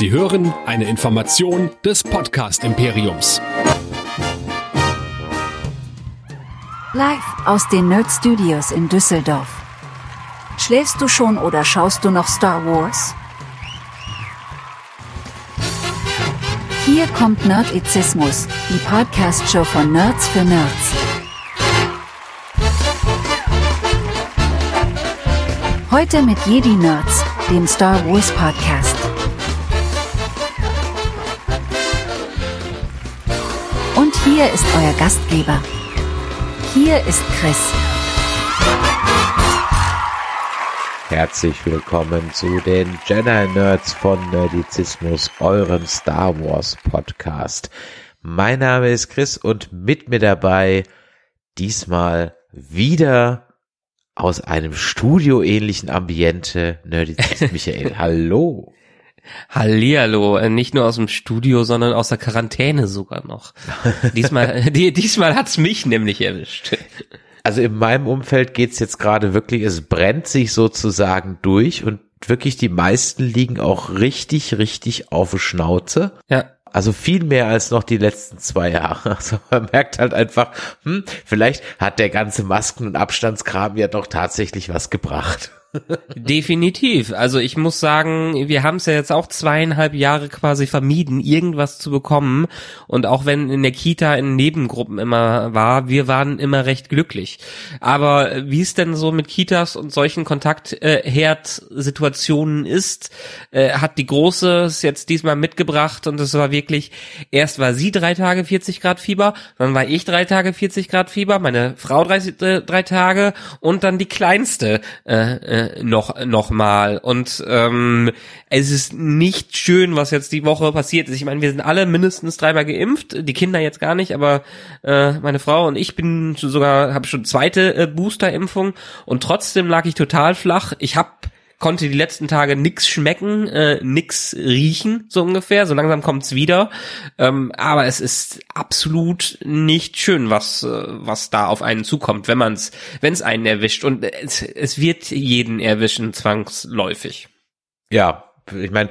Sie hören eine Information des Podcast Imperiums. Live aus den Nerd Studios in Düsseldorf. Schläfst du schon oder schaust du noch Star Wars? Hier kommt Nerdizismus, die Podcast-Show von Nerds für Nerds. Heute mit Jedi Nerds, dem Star Wars Podcast. Hier ist euer Gastgeber. Hier ist Chris. Herzlich willkommen zu den Jedi Nerds von Nerdizismus, eurem Star Wars Podcast. Mein Name ist Chris und mit mir dabei diesmal wieder aus einem studioähnlichen Ambiente Nerdizist Michael. Hallo. Hallihallo, äh, nicht nur aus dem Studio, sondern aus der Quarantäne sogar noch. Diesmal, die, diesmal hat's mich nämlich erwischt. Also in meinem Umfeld geht's jetzt gerade wirklich, es brennt sich sozusagen durch und wirklich die meisten liegen auch richtig, richtig auf der Schnauze. Ja. Also viel mehr als noch die letzten zwei Jahre. Also man merkt halt einfach, hm, vielleicht hat der ganze Masken- und Abstandskram ja doch tatsächlich was gebracht. Definitiv. Also ich muss sagen, wir haben es ja jetzt auch zweieinhalb Jahre quasi vermieden, irgendwas zu bekommen. Und auch wenn in der Kita in Nebengruppen immer war, wir waren immer recht glücklich. Aber wie es denn so mit Kitas und solchen Kontaktherd-Situationen ist, äh, hat die Große es jetzt diesmal mitgebracht und es war wirklich, erst war sie drei Tage 40 Grad Fieber, dann war ich drei Tage 40 Grad Fieber, meine Frau drei, äh, drei Tage und dann die Kleinste äh, noch noch mal und ähm, es ist nicht schön, was jetzt die Woche passiert ist. Ich meine, wir sind alle mindestens dreimal geimpft, die Kinder jetzt gar nicht, aber äh, meine Frau und ich bin sogar habe schon zweite äh, Boosterimpfung und trotzdem lag ich total flach. Ich habe konnte die letzten Tage nix schmecken, äh, nix riechen, so ungefähr. So langsam kommt's wieder. Ähm, aber es ist absolut nicht schön, was, äh, was da auf einen zukommt, wenn man's, wenn's einen erwischt. Und es, es wird jeden erwischen, zwangsläufig. Ja, ich meine,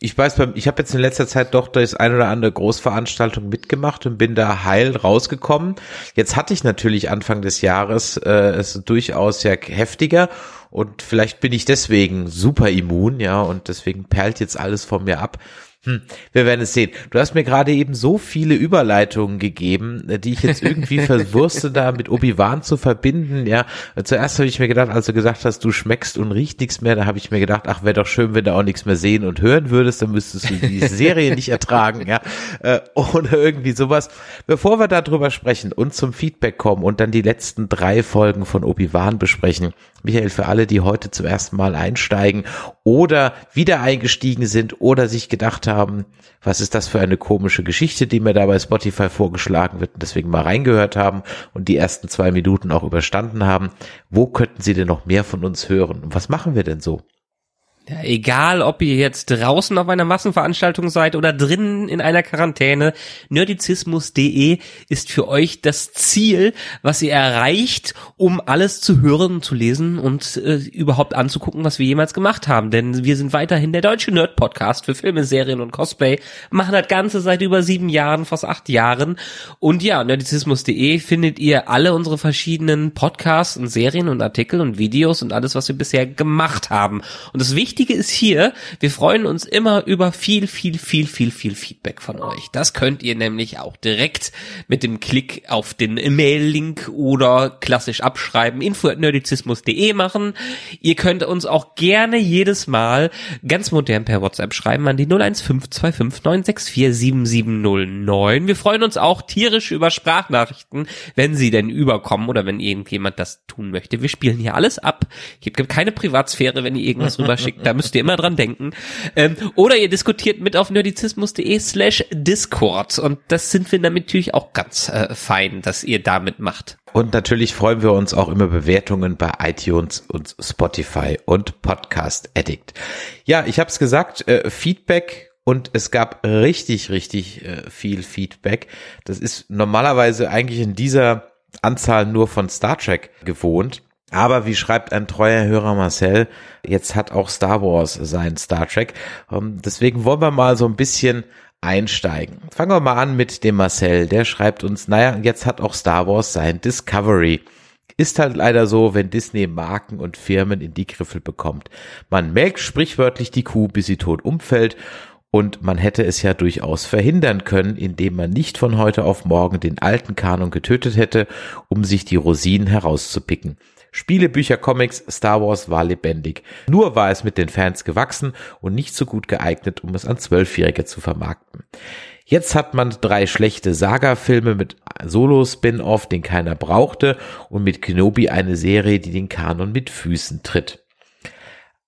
ich weiß, ich habe jetzt in letzter Zeit doch das ein oder andere Großveranstaltung mitgemacht und bin da heil rausgekommen. Jetzt hatte ich natürlich Anfang des Jahres äh, es durchaus ja heftiger und vielleicht bin ich deswegen super immun, ja, und deswegen perlt jetzt alles von mir ab. Hm, wir werden es sehen. Du hast mir gerade eben so viele Überleitungen gegeben, die ich jetzt irgendwie verwurste, da mit Obi-Wan zu verbinden. Ja, zuerst habe ich mir gedacht, als du gesagt hast, du schmeckst und riechst nichts mehr, da habe ich mir gedacht, ach, wäre doch schön, wenn du auch nichts mehr sehen und hören würdest, dann müsstest du die Serie nicht ertragen, ja, äh, oder irgendwie sowas. Bevor wir darüber sprechen und zum Feedback kommen und dann die letzten drei Folgen von Obi-Wan besprechen, Michael, für alle, die heute zum ersten Mal einsteigen oder wieder eingestiegen sind oder sich gedacht haben, was ist das für eine komische Geschichte, die mir da bei Spotify vorgeschlagen wird und deswegen mal reingehört haben und die ersten zwei Minuten auch überstanden haben, wo könnten sie denn noch mehr von uns hören? Und was machen wir denn so? Ja, egal, ob ihr jetzt draußen auf einer Massenveranstaltung seid oder drinnen in einer Quarantäne, nerdizismus.de ist für euch das Ziel, was ihr erreicht, um alles zu hören zu lesen und äh, überhaupt anzugucken, was wir jemals gemacht haben. Denn wir sind weiterhin der deutsche Nerd-Podcast für Filme, Serien und Cosplay, machen das Ganze seit über sieben Jahren, fast acht Jahren. Und ja, nerdizismus.de findet ihr alle unsere verschiedenen Podcasts und Serien und Artikel und Videos und alles, was wir bisher gemacht haben. Und das Wichtigste Wichtige ist hier, wir freuen uns immer über viel, viel, viel, viel, viel Feedback von euch. Das könnt ihr nämlich auch direkt mit dem Klick auf den E-Mail-Link oder klassisch abschreiben, info.nerdizismus.de machen. Ihr könnt uns auch gerne jedes Mal ganz modern per WhatsApp schreiben an die 015259647709. Wir freuen uns auch tierisch über Sprachnachrichten, wenn sie denn überkommen oder wenn irgendjemand das tun möchte. Wir spielen hier alles ab. Ich gibt keine Privatsphäre, wenn ihr irgendwas rüberschickt da müsst ihr immer dran denken. Ähm, oder ihr diskutiert mit auf nerdizismus.de slash Discord. Und das sind wir natürlich auch ganz äh, fein, dass ihr damit macht. Und natürlich freuen wir uns auch immer Bewertungen bei iTunes und Spotify und Podcast Addict. Ja, ich habe es gesagt, äh, Feedback und es gab richtig, richtig äh, viel Feedback. Das ist normalerweise eigentlich in dieser Anzahl nur von Star Trek gewohnt. Aber wie schreibt ein treuer Hörer Marcel, jetzt hat auch Star Wars sein Star Trek. Ähm, deswegen wollen wir mal so ein bisschen einsteigen. Fangen wir mal an mit dem Marcel. Der schreibt uns, naja, jetzt hat auch Star Wars sein Discovery. Ist halt leider so, wenn Disney Marken und Firmen in die Griffel bekommt. Man melkt sprichwörtlich die Kuh, bis sie tot umfällt und man hätte es ja durchaus verhindern können, indem man nicht von heute auf morgen den alten Kanon getötet hätte, um sich die Rosinen herauszupicken. Spiele, Bücher, Comics, Star Wars war lebendig. Nur war es mit den Fans gewachsen und nicht so gut geeignet, um es an Zwölfjährige zu vermarkten. Jetzt hat man drei schlechte Saga-Filme mit Solo-Spin-Off, den keiner brauchte, und mit Kenobi eine Serie, die den Kanon mit Füßen tritt.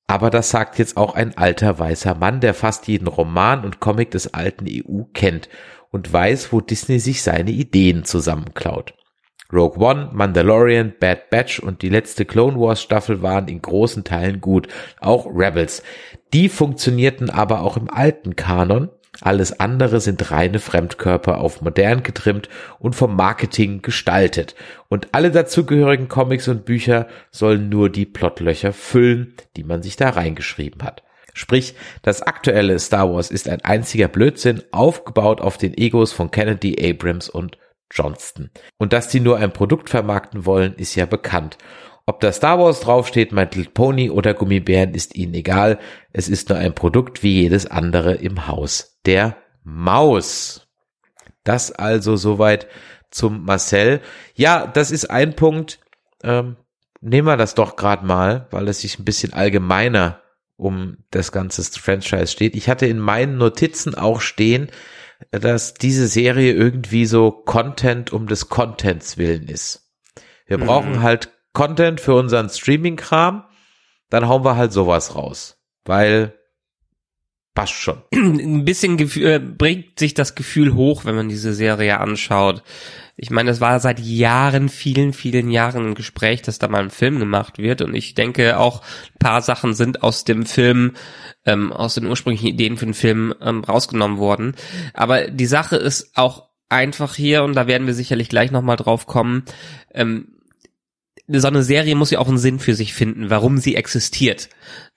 Aber das sagt jetzt auch ein alter weißer Mann, der fast jeden Roman und Comic des alten EU kennt und weiß, wo Disney sich seine Ideen zusammenklaut. Rogue One, Mandalorian, Bad Batch und die letzte Clone Wars Staffel waren in großen Teilen gut, auch Rebels. Die funktionierten aber auch im alten Kanon. Alles andere sind reine Fremdkörper auf modern getrimmt und vom Marketing gestaltet. Und alle dazugehörigen Comics und Bücher sollen nur die Plotlöcher füllen, die man sich da reingeschrieben hat. Sprich, das aktuelle Star Wars ist ein einziger Blödsinn, aufgebaut auf den Egos von Kennedy, Abrams und Johnston. Und dass die nur ein Produkt vermarkten wollen, ist ja bekannt. Ob da Star Wars draufsteht, My Little Pony oder Gummibären, ist ihnen egal. Es ist nur ein Produkt wie jedes andere im Haus. Der Maus. Das also soweit zum Marcel. Ja, das ist ein Punkt. Ähm, nehmen wir das doch gerade mal, weil es sich ein bisschen allgemeiner um das ganze Franchise steht. Ich hatte in meinen Notizen auch stehen, dass diese Serie irgendwie so Content um des Contents willen ist. Wir mhm. brauchen halt Content für unseren Streaming-Kram, dann hauen wir halt sowas raus. Weil passt schon. Ein bisschen äh, bringt sich das Gefühl hoch, wenn man diese Serie anschaut. Ich meine, es war seit Jahren, vielen, vielen Jahren ein Gespräch, dass da mal ein Film gemacht wird. Und ich denke auch, ein paar Sachen sind aus dem Film, ähm, aus den ursprünglichen Ideen für den Film ähm, rausgenommen worden. Aber die Sache ist auch einfach hier, und da werden wir sicherlich gleich nochmal drauf kommen, ähm, so eine Serie muss ja auch einen Sinn für sich finden, warum sie existiert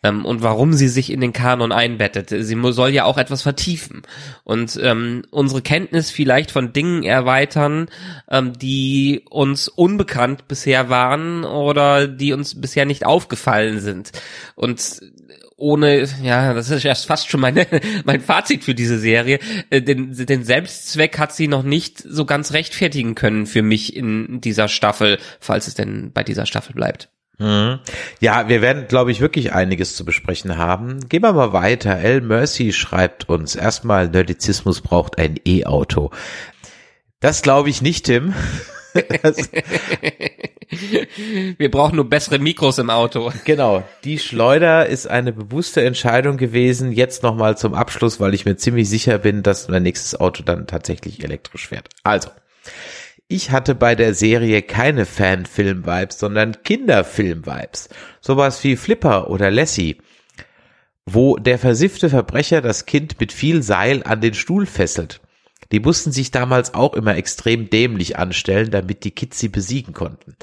ähm, und warum sie sich in den Kanon einbettet. Sie soll ja auch etwas vertiefen und ähm, unsere Kenntnis vielleicht von Dingen erweitern, ähm, die uns unbekannt bisher waren oder die uns bisher nicht aufgefallen sind. Und ohne, ja, das ist erst fast schon meine, mein Fazit für diese Serie. Äh, den, den Selbstzweck hat sie noch nicht so ganz rechtfertigen können für mich in dieser Staffel, falls es denn bei dieser Staffel bleibt. Mhm. Ja, wir werden, glaube ich, wirklich einiges zu besprechen haben. Gehen wir mal weiter. El Mercy schreibt uns erstmal, Nerdizismus braucht ein E-Auto. Das glaube ich nicht, Tim. Wir brauchen nur bessere Mikros im Auto. Genau. Die Schleuder ist eine bewusste Entscheidung gewesen. Jetzt nochmal zum Abschluss, weil ich mir ziemlich sicher bin, dass mein nächstes Auto dann tatsächlich elektrisch fährt. Also. Ich hatte bei der Serie keine Fanfilm-Vibes, sondern Kinderfilm-Vibes. Sowas wie Flipper oder Lassie wo der versiffte Verbrecher das Kind mit viel Seil an den Stuhl fesselt. Die mussten sich damals auch immer extrem dämlich anstellen, damit die Kids sie besiegen konnten.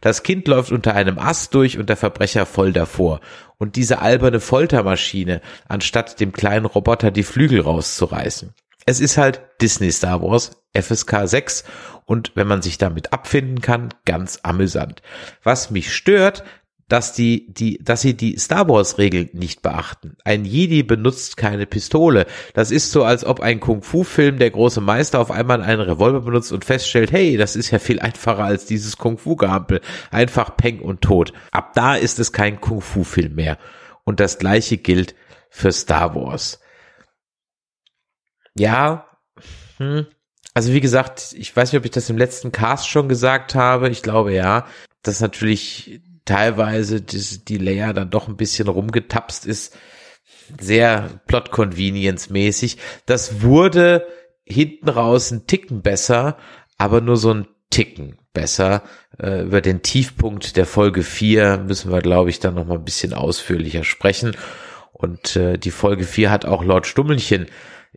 Das Kind läuft unter einem Ast durch und der Verbrecher voll davor. Und diese alberne Foltermaschine, anstatt dem kleinen Roboter die Flügel rauszureißen. Es ist halt Disney Star Wars, FSK 6 und wenn man sich damit abfinden kann, ganz amüsant. Was mich stört, dass die, die, dass sie die Star Wars Regeln nicht beachten. Ein Jedi benutzt keine Pistole. Das ist so, als ob ein Kung-Fu-Film der große Meister auf einmal einen Revolver benutzt und feststellt, hey, das ist ja viel einfacher als dieses Kung-Fu-Gehampel. Einfach Peng und Tod. Ab da ist es kein Kung-Fu-Film mehr. Und das gleiche gilt für Star Wars. Ja, hm. Also wie gesagt, ich weiß nicht, ob ich das im letzten Cast schon gesagt habe. Ich glaube ja, dass natürlich teilweise die, die Layer dann doch ein bisschen rumgetapst ist. Sehr Plot-Convenience-mäßig. Das wurde hinten raus ein Ticken besser, aber nur so ein Ticken besser. Äh, über den Tiefpunkt der Folge 4 müssen wir, glaube ich, dann noch mal ein bisschen ausführlicher sprechen. Und äh, die Folge 4 hat auch Lord Stummelchen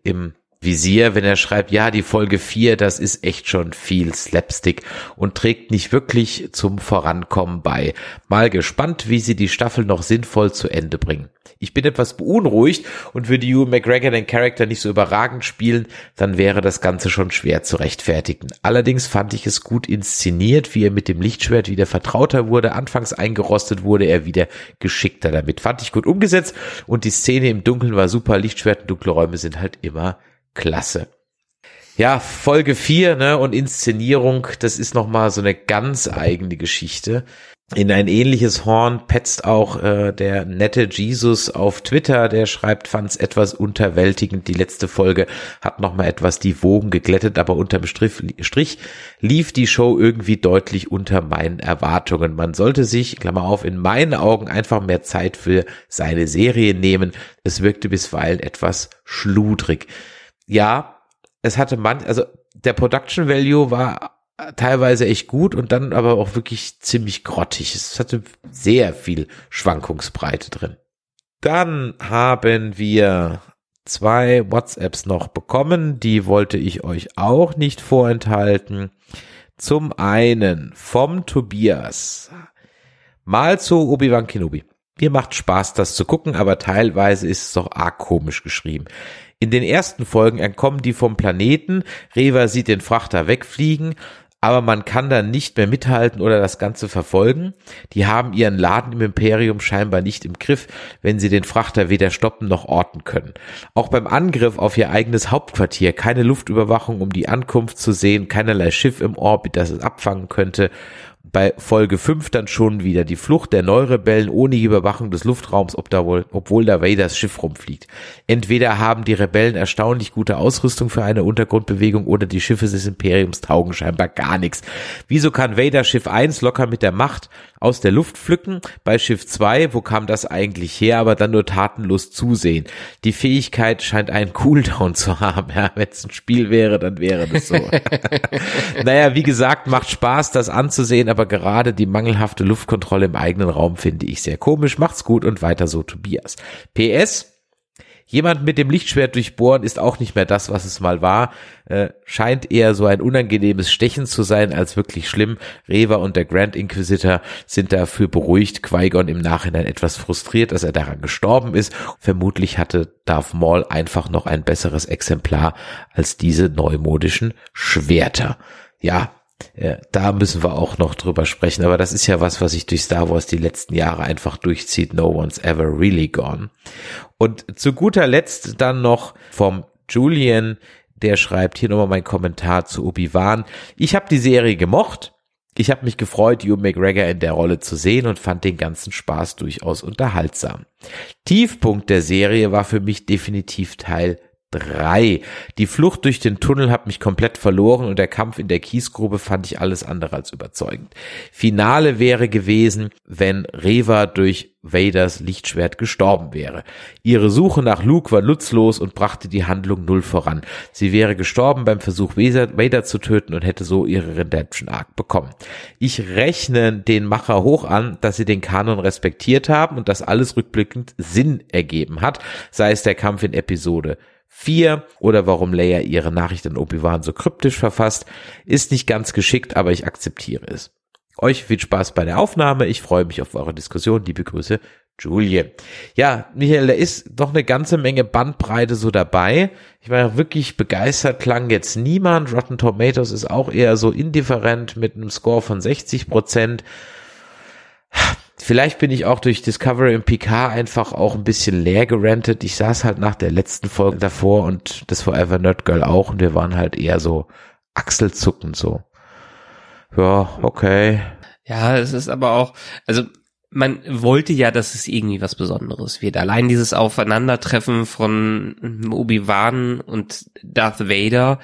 im Visier, wenn er schreibt, ja, die Folge 4, das ist echt schon viel Slapstick und trägt nicht wirklich zum Vorankommen bei. Mal gespannt, wie sie die Staffel noch sinnvoll zu Ende bringen. Ich bin etwas beunruhigt und würde Hugh McGregor den Charakter nicht so überragend spielen, dann wäre das Ganze schon schwer zu rechtfertigen. Allerdings fand ich es gut inszeniert, wie er mit dem Lichtschwert wieder vertrauter wurde. Anfangs eingerostet wurde er wieder geschickter damit. Fand ich gut umgesetzt und die Szene im Dunkeln war super. Lichtschwert und dunkle Räume sind halt immer klasse. Ja, Folge 4 ne, und Inszenierung, das ist nochmal so eine ganz eigene Geschichte. In ein ähnliches Horn petzt auch äh, der nette Jesus auf Twitter, der schreibt, fand's etwas unterwältigend. Die letzte Folge hat nochmal etwas die Wogen geglättet, aber unterm Strich, Strich lief die Show irgendwie deutlich unter meinen Erwartungen. Man sollte sich, Klammer auf, in meinen Augen einfach mehr Zeit für seine Serie nehmen. Es wirkte bisweilen etwas schludrig ja, es hatte man, also der Production Value war teilweise echt gut und dann aber auch wirklich ziemlich grottig. Es hatte sehr viel Schwankungsbreite drin. Dann haben wir zwei WhatsApps noch bekommen, die wollte ich euch auch nicht vorenthalten. Zum einen vom Tobias. Mal zu Obi-Wan Kenobi. Mir macht Spaß, das zu gucken, aber teilweise ist es auch arg komisch geschrieben. In den ersten Folgen entkommen die vom Planeten, Reva sieht den Frachter wegfliegen, aber man kann dann nicht mehr mithalten oder das Ganze verfolgen. Die haben ihren Laden im Imperium scheinbar nicht im Griff, wenn sie den Frachter weder stoppen noch orten können. Auch beim Angriff auf ihr eigenes Hauptquartier keine Luftüberwachung, um die Ankunft zu sehen, keinerlei Schiff im Orbit, das es abfangen könnte bei Folge 5 dann schon wieder die Flucht der Neurebellen ohne Überwachung des Luftraums, ob da wohl, obwohl da Vaders Schiff rumfliegt. Entweder haben die Rebellen erstaunlich gute Ausrüstung für eine Untergrundbewegung oder die Schiffe des Imperiums taugen scheinbar gar nichts. Wieso kann Vader Schiff 1 locker mit der Macht aus der Luft pflücken. Bei Schiff 2, wo kam das eigentlich her, aber dann nur tatenlos zusehen. Die Fähigkeit scheint einen Cooldown zu haben. Ja, wenn es ein Spiel wäre, dann wäre das so. naja, wie gesagt, macht Spaß, das anzusehen, aber gerade die mangelhafte Luftkontrolle im eigenen Raum finde ich sehr komisch. Macht's gut und weiter so, Tobias. PS, Jemand mit dem Lichtschwert durchbohren ist auch nicht mehr das, was es mal war. Äh, scheint eher so ein unangenehmes Stechen zu sein als wirklich schlimm. Reva und der Grand Inquisitor sind dafür beruhigt. Qui-Gon im Nachhinein etwas frustriert, dass er daran gestorben ist. Vermutlich hatte Darth Maul einfach noch ein besseres Exemplar als diese neumodischen Schwerter. Ja, ja, da müssen wir auch noch drüber sprechen, aber das ist ja was, was sich durch Star Wars die letzten Jahre einfach durchzieht. No one's ever really gone. Und zu guter Letzt dann noch vom Julian, der schreibt hier nochmal mein Kommentar zu Obi-Wan. Ich habe die Serie gemocht. Ich habe mich gefreut, Hugh McGregor in der Rolle zu sehen und fand den ganzen Spaß durchaus unterhaltsam. Tiefpunkt der Serie war für mich definitiv Teil drei. Die Flucht durch den Tunnel hat mich komplett verloren und der Kampf in der Kiesgrube fand ich alles andere als überzeugend. Finale wäre gewesen, wenn Reva durch Vaders Lichtschwert gestorben wäre. Ihre Suche nach Luke war nutzlos und brachte die Handlung null voran. Sie wäre gestorben beim Versuch, Vader zu töten und hätte so ihre Redemption Arc bekommen. Ich rechne den Macher hoch an, dass sie den Kanon respektiert haben und dass alles rückblickend Sinn ergeben hat, sei es der Kampf in Episode 4 oder warum Leia ihre Nachricht an Obi-Wan so kryptisch verfasst, ist nicht ganz geschickt, aber ich akzeptiere es. Euch viel Spaß bei der Aufnahme. Ich freue mich auf eure Diskussion. Liebe Grüße, Julie. Ja, Michael, da ist doch eine ganze Menge Bandbreite so dabei. Ich war wirklich begeistert, klang jetzt niemand. Rotten Tomatoes ist auch eher so indifferent mit einem Score von 60 Prozent. Vielleicht bin ich auch durch Discovery und Picard einfach auch ein bisschen leer gerentet. Ich saß halt nach der letzten Folge davor und das Forever Nerd Girl auch und wir waren halt eher so achselzuckend so. Ja, okay. Ja, es ist aber auch, also man wollte ja, dass es irgendwie was Besonderes wird. Allein dieses Aufeinandertreffen von Obi-Wan und Darth Vader,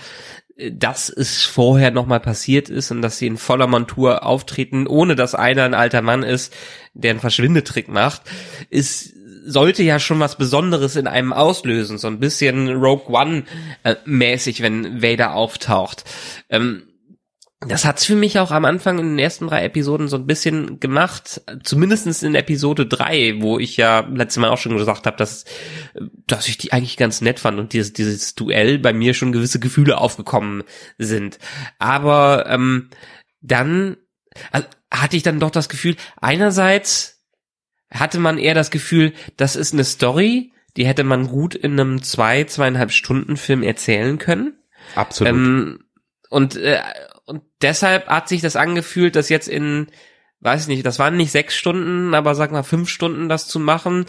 dass es vorher nochmal passiert ist und dass sie in voller Montur auftreten, ohne dass einer ein alter Mann ist, der einen Verschwindetrick macht, ist sollte ja schon was Besonderes in einem auslösen, so ein bisschen Rogue One äh, mäßig, wenn Vader auftaucht. Ähm, das hat's für mich auch am Anfang in den ersten drei Episoden so ein bisschen gemacht, zumindestens in Episode drei, wo ich ja letztes Mal auch schon gesagt habe, dass, dass ich die eigentlich ganz nett fand und dieses, dieses Duell bei mir schon gewisse Gefühle aufgekommen sind. Aber ähm, dann also, hatte ich dann doch das Gefühl, einerseits hatte man eher das Gefühl, das ist eine Story, die hätte man gut in einem zwei, zweieinhalb Stunden Film erzählen können. Absolut. Ähm, und äh, und deshalb hat sich das angefühlt, dass jetzt in, weiß ich nicht, das waren nicht sechs Stunden, aber sag mal fünf Stunden das zu machen,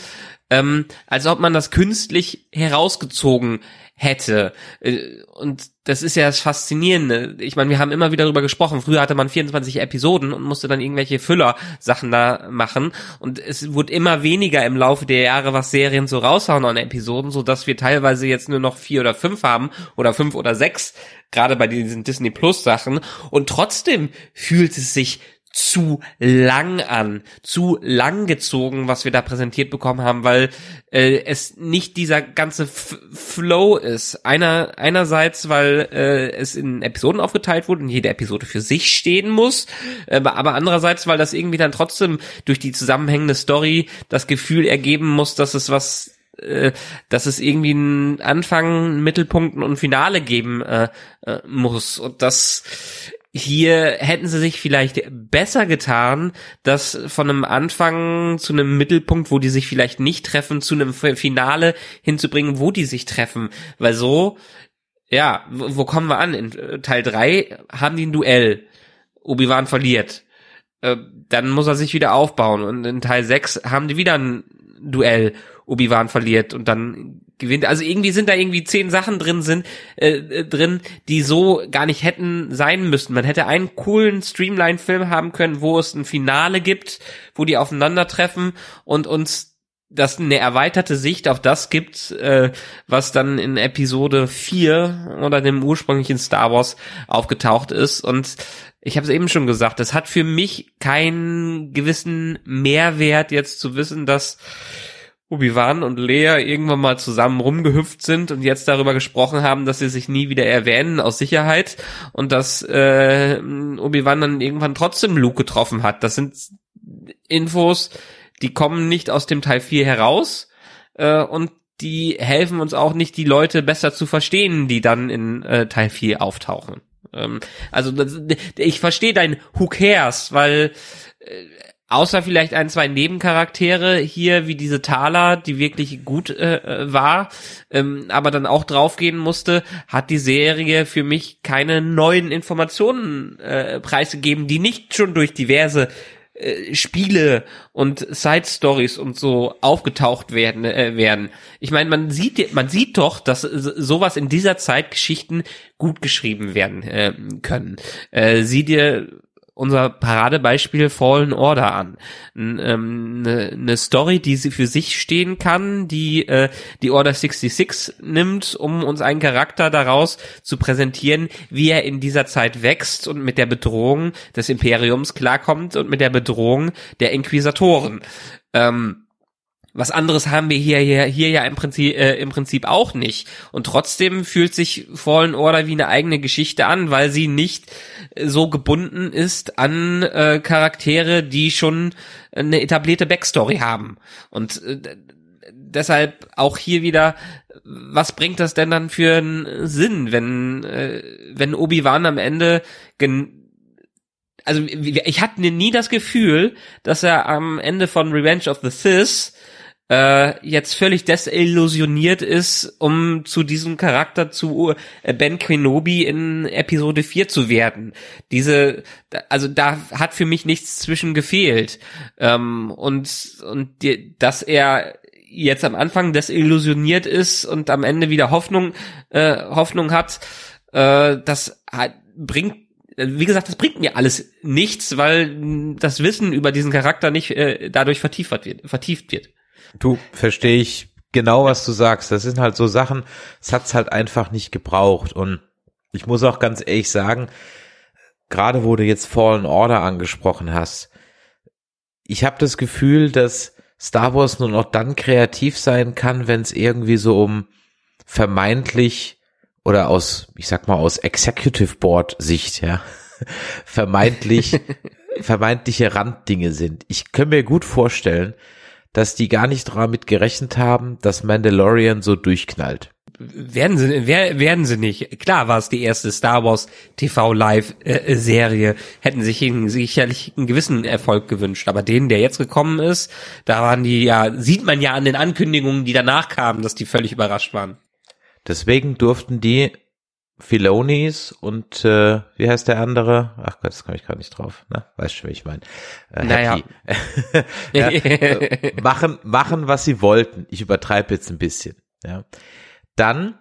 ähm, als ob man das künstlich herausgezogen hätte. Äh, und das ist ja das Faszinierende. Ich meine, wir haben immer wieder darüber gesprochen. Früher hatte man 24 Episoden und musste dann irgendwelche Füller-Sachen da machen. Und es wurde immer weniger im Laufe der Jahre, was Serien so raushauen an Episoden, so dass wir teilweise jetzt nur noch vier oder fünf haben oder fünf oder sechs, gerade bei diesen Disney Plus Sachen. Und trotzdem fühlt es sich zu lang an, zu lang gezogen, was wir da präsentiert bekommen haben, weil äh, es nicht dieser ganze F Flow ist. Einer einerseits, weil äh, es in Episoden aufgeteilt wurde und jede Episode für sich stehen muss, äh, aber andererseits, weil das irgendwie dann trotzdem durch die zusammenhängende Story das Gefühl ergeben muss, dass es was äh, dass es irgendwie einen Anfang, Mittelpunkt und Finale geben äh, äh, muss. Und das hier hätten sie sich vielleicht besser getan, das von einem Anfang zu einem Mittelpunkt, wo die sich vielleicht nicht treffen, zu einem Finale hinzubringen, wo die sich treffen. Weil so, ja, wo kommen wir an? In äh, Teil drei haben die ein Duell. Obi-Wan verliert. Äh, dann muss er sich wieder aufbauen. Und in Teil sechs haben die wieder ein Duell. Obi-Wan verliert und dann gewinnt. Also irgendwie sind da irgendwie zehn Sachen drin sind äh, äh, drin, die so gar nicht hätten sein müssen. Man hätte einen coolen Streamline-Film haben können, wo es ein Finale gibt, wo die aufeinandertreffen und uns das eine erweiterte Sicht auf das gibt, äh, was dann in Episode 4 oder dem ursprünglichen Star Wars aufgetaucht ist. Und ich habe es eben schon gesagt, es hat für mich keinen gewissen Mehrwert jetzt zu wissen, dass Obi-Wan und Lea irgendwann mal zusammen rumgehüpft sind und jetzt darüber gesprochen haben, dass sie sich nie wieder erwähnen aus Sicherheit und dass äh, Obi-Wan dann irgendwann trotzdem Luke getroffen hat. Das sind Infos, die kommen nicht aus dem Teil 4 heraus äh, und die helfen uns auch nicht, die Leute besser zu verstehen, die dann in äh, Teil 4 auftauchen. Ähm, also das, ich verstehe dein Who cares, weil äh, Außer vielleicht ein, zwei Nebencharaktere hier, wie diese Thaler, die wirklich gut äh, äh, war, ähm, aber dann auch draufgehen musste, hat die Serie für mich keine neuen Informationen äh, preisgegeben, die nicht schon durch diverse äh, Spiele und Side Stories und so aufgetaucht werden äh, werden. Ich meine, man sieht man sieht doch, dass sowas in dieser Zeit Geschichten gut geschrieben werden äh, können. Äh, sieh dir unser Paradebeispiel Fallen Order an. Eine ähm, ne, ne Story, die sie für sich stehen kann, die äh, die Order 66 nimmt, um uns einen Charakter daraus zu präsentieren, wie er in dieser Zeit wächst und mit der Bedrohung des Imperiums klarkommt und mit der Bedrohung der Inquisitoren. Ähm, was anderes haben wir hier, hier, hier ja im Prinzip, äh, im Prinzip auch nicht. Und trotzdem fühlt sich Fallen Order wie eine eigene Geschichte an, weil sie nicht so gebunden ist an äh, Charaktere, die schon eine etablierte Backstory haben. Und äh, deshalb auch hier wieder, was bringt das denn dann für einen Sinn, wenn, äh, wenn Obi-Wan am Ende gen also ich hatte nie das Gefühl, dass er am Ende von Revenge of the Sith äh, jetzt völlig desillusioniert ist, um zu diesem Charakter zu äh, Ben Kenobi in Episode 4 zu werden. Diese, also da hat für mich nichts zwischen gefehlt. Ähm, und, und die, dass er jetzt am Anfang desillusioniert ist und am Ende wieder Hoffnung, äh, Hoffnung hat, äh, das hat, bringt wie gesagt, das bringt mir alles nichts, weil das Wissen über diesen Charakter nicht äh, dadurch vertieft wird. Vertieft wird. Du, verstehe ich genau, was du sagst. Das sind halt so Sachen, es hat's halt einfach nicht gebraucht. Und ich muss auch ganz ehrlich sagen, gerade wo du jetzt Fallen Order angesprochen hast, ich habe das Gefühl, dass Star Wars nur noch dann kreativ sein kann, wenn es irgendwie so um vermeintlich oder aus, ich sag mal, aus Executive Board Sicht, ja, vermeintlich, vermeintliche Randdinge sind. Ich kann mir gut vorstellen, dass die gar nicht damit gerechnet haben, dass Mandalorian so durchknallt. Werden sie, wer, werden sie nicht. Klar war es die erste Star Wars TV Live äh, Serie. Hätten sich einen, sicherlich einen gewissen Erfolg gewünscht. Aber den, der jetzt gekommen ist, da waren die ja, sieht man ja an den Ankündigungen, die danach kamen, dass die völlig überrascht waren. Deswegen durften die Filonis und äh, wie heißt der andere? Ach Gott, das komme ich gerade nicht drauf. Ne? Weißt schon, wie ich meine. Äh, Naja. ja, äh, machen, machen, was sie wollten. Ich übertreibe jetzt ein bisschen. Ja. Dann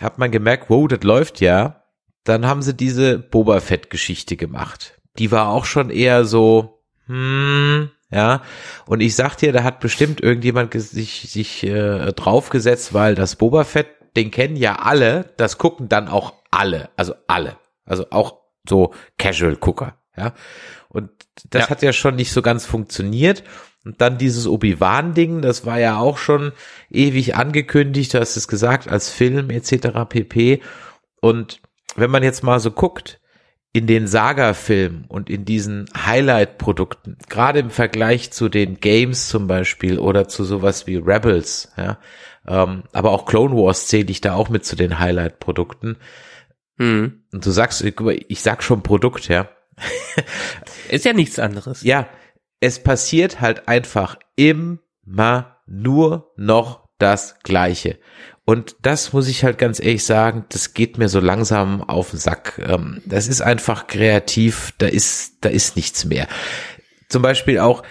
hat man gemerkt, wow, das läuft ja. Dann haben sie diese Boba Fett-Geschichte gemacht. Die war auch schon eher so, hm, ja. Und ich sag dir, da hat bestimmt irgendjemand sich, sich äh, draufgesetzt, weil das Boba Fett, den kennen ja alle, das gucken dann auch alle, also alle. Also auch so Casual-Gucker, ja. Und das Ja. hat ja schon nicht so ganz funktioniert. Und dann dieses Obi-Wan-Ding, das war ja auch schon ewig angekündigt, du hast es gesagt, als Film etc. pp. Und wenn man jetzt mal so guckt, in den Saga-Filmen und in diesen Highlight-Produkten, gerade im Vergleich zu den Games zum Beispiel oder zu sowas wie Rebels, ja, ähm, aber auch Clone Wars zähle ich da auch mit zu den Highlight-Produkten. Hm. Und du sagst, guck mal, ich sag schon Produkt, ja. Ist ja nichts anderes. Ja, es passiert halt einfach immer nur noch das Gleiche. Und das muss ich halt ganz ehrlich sagen, das geht mir so langsam auf den Sack. Ähm, Das ist einfach kreativ, da ist, da ist nichts mehr. Zum Beispiel auch,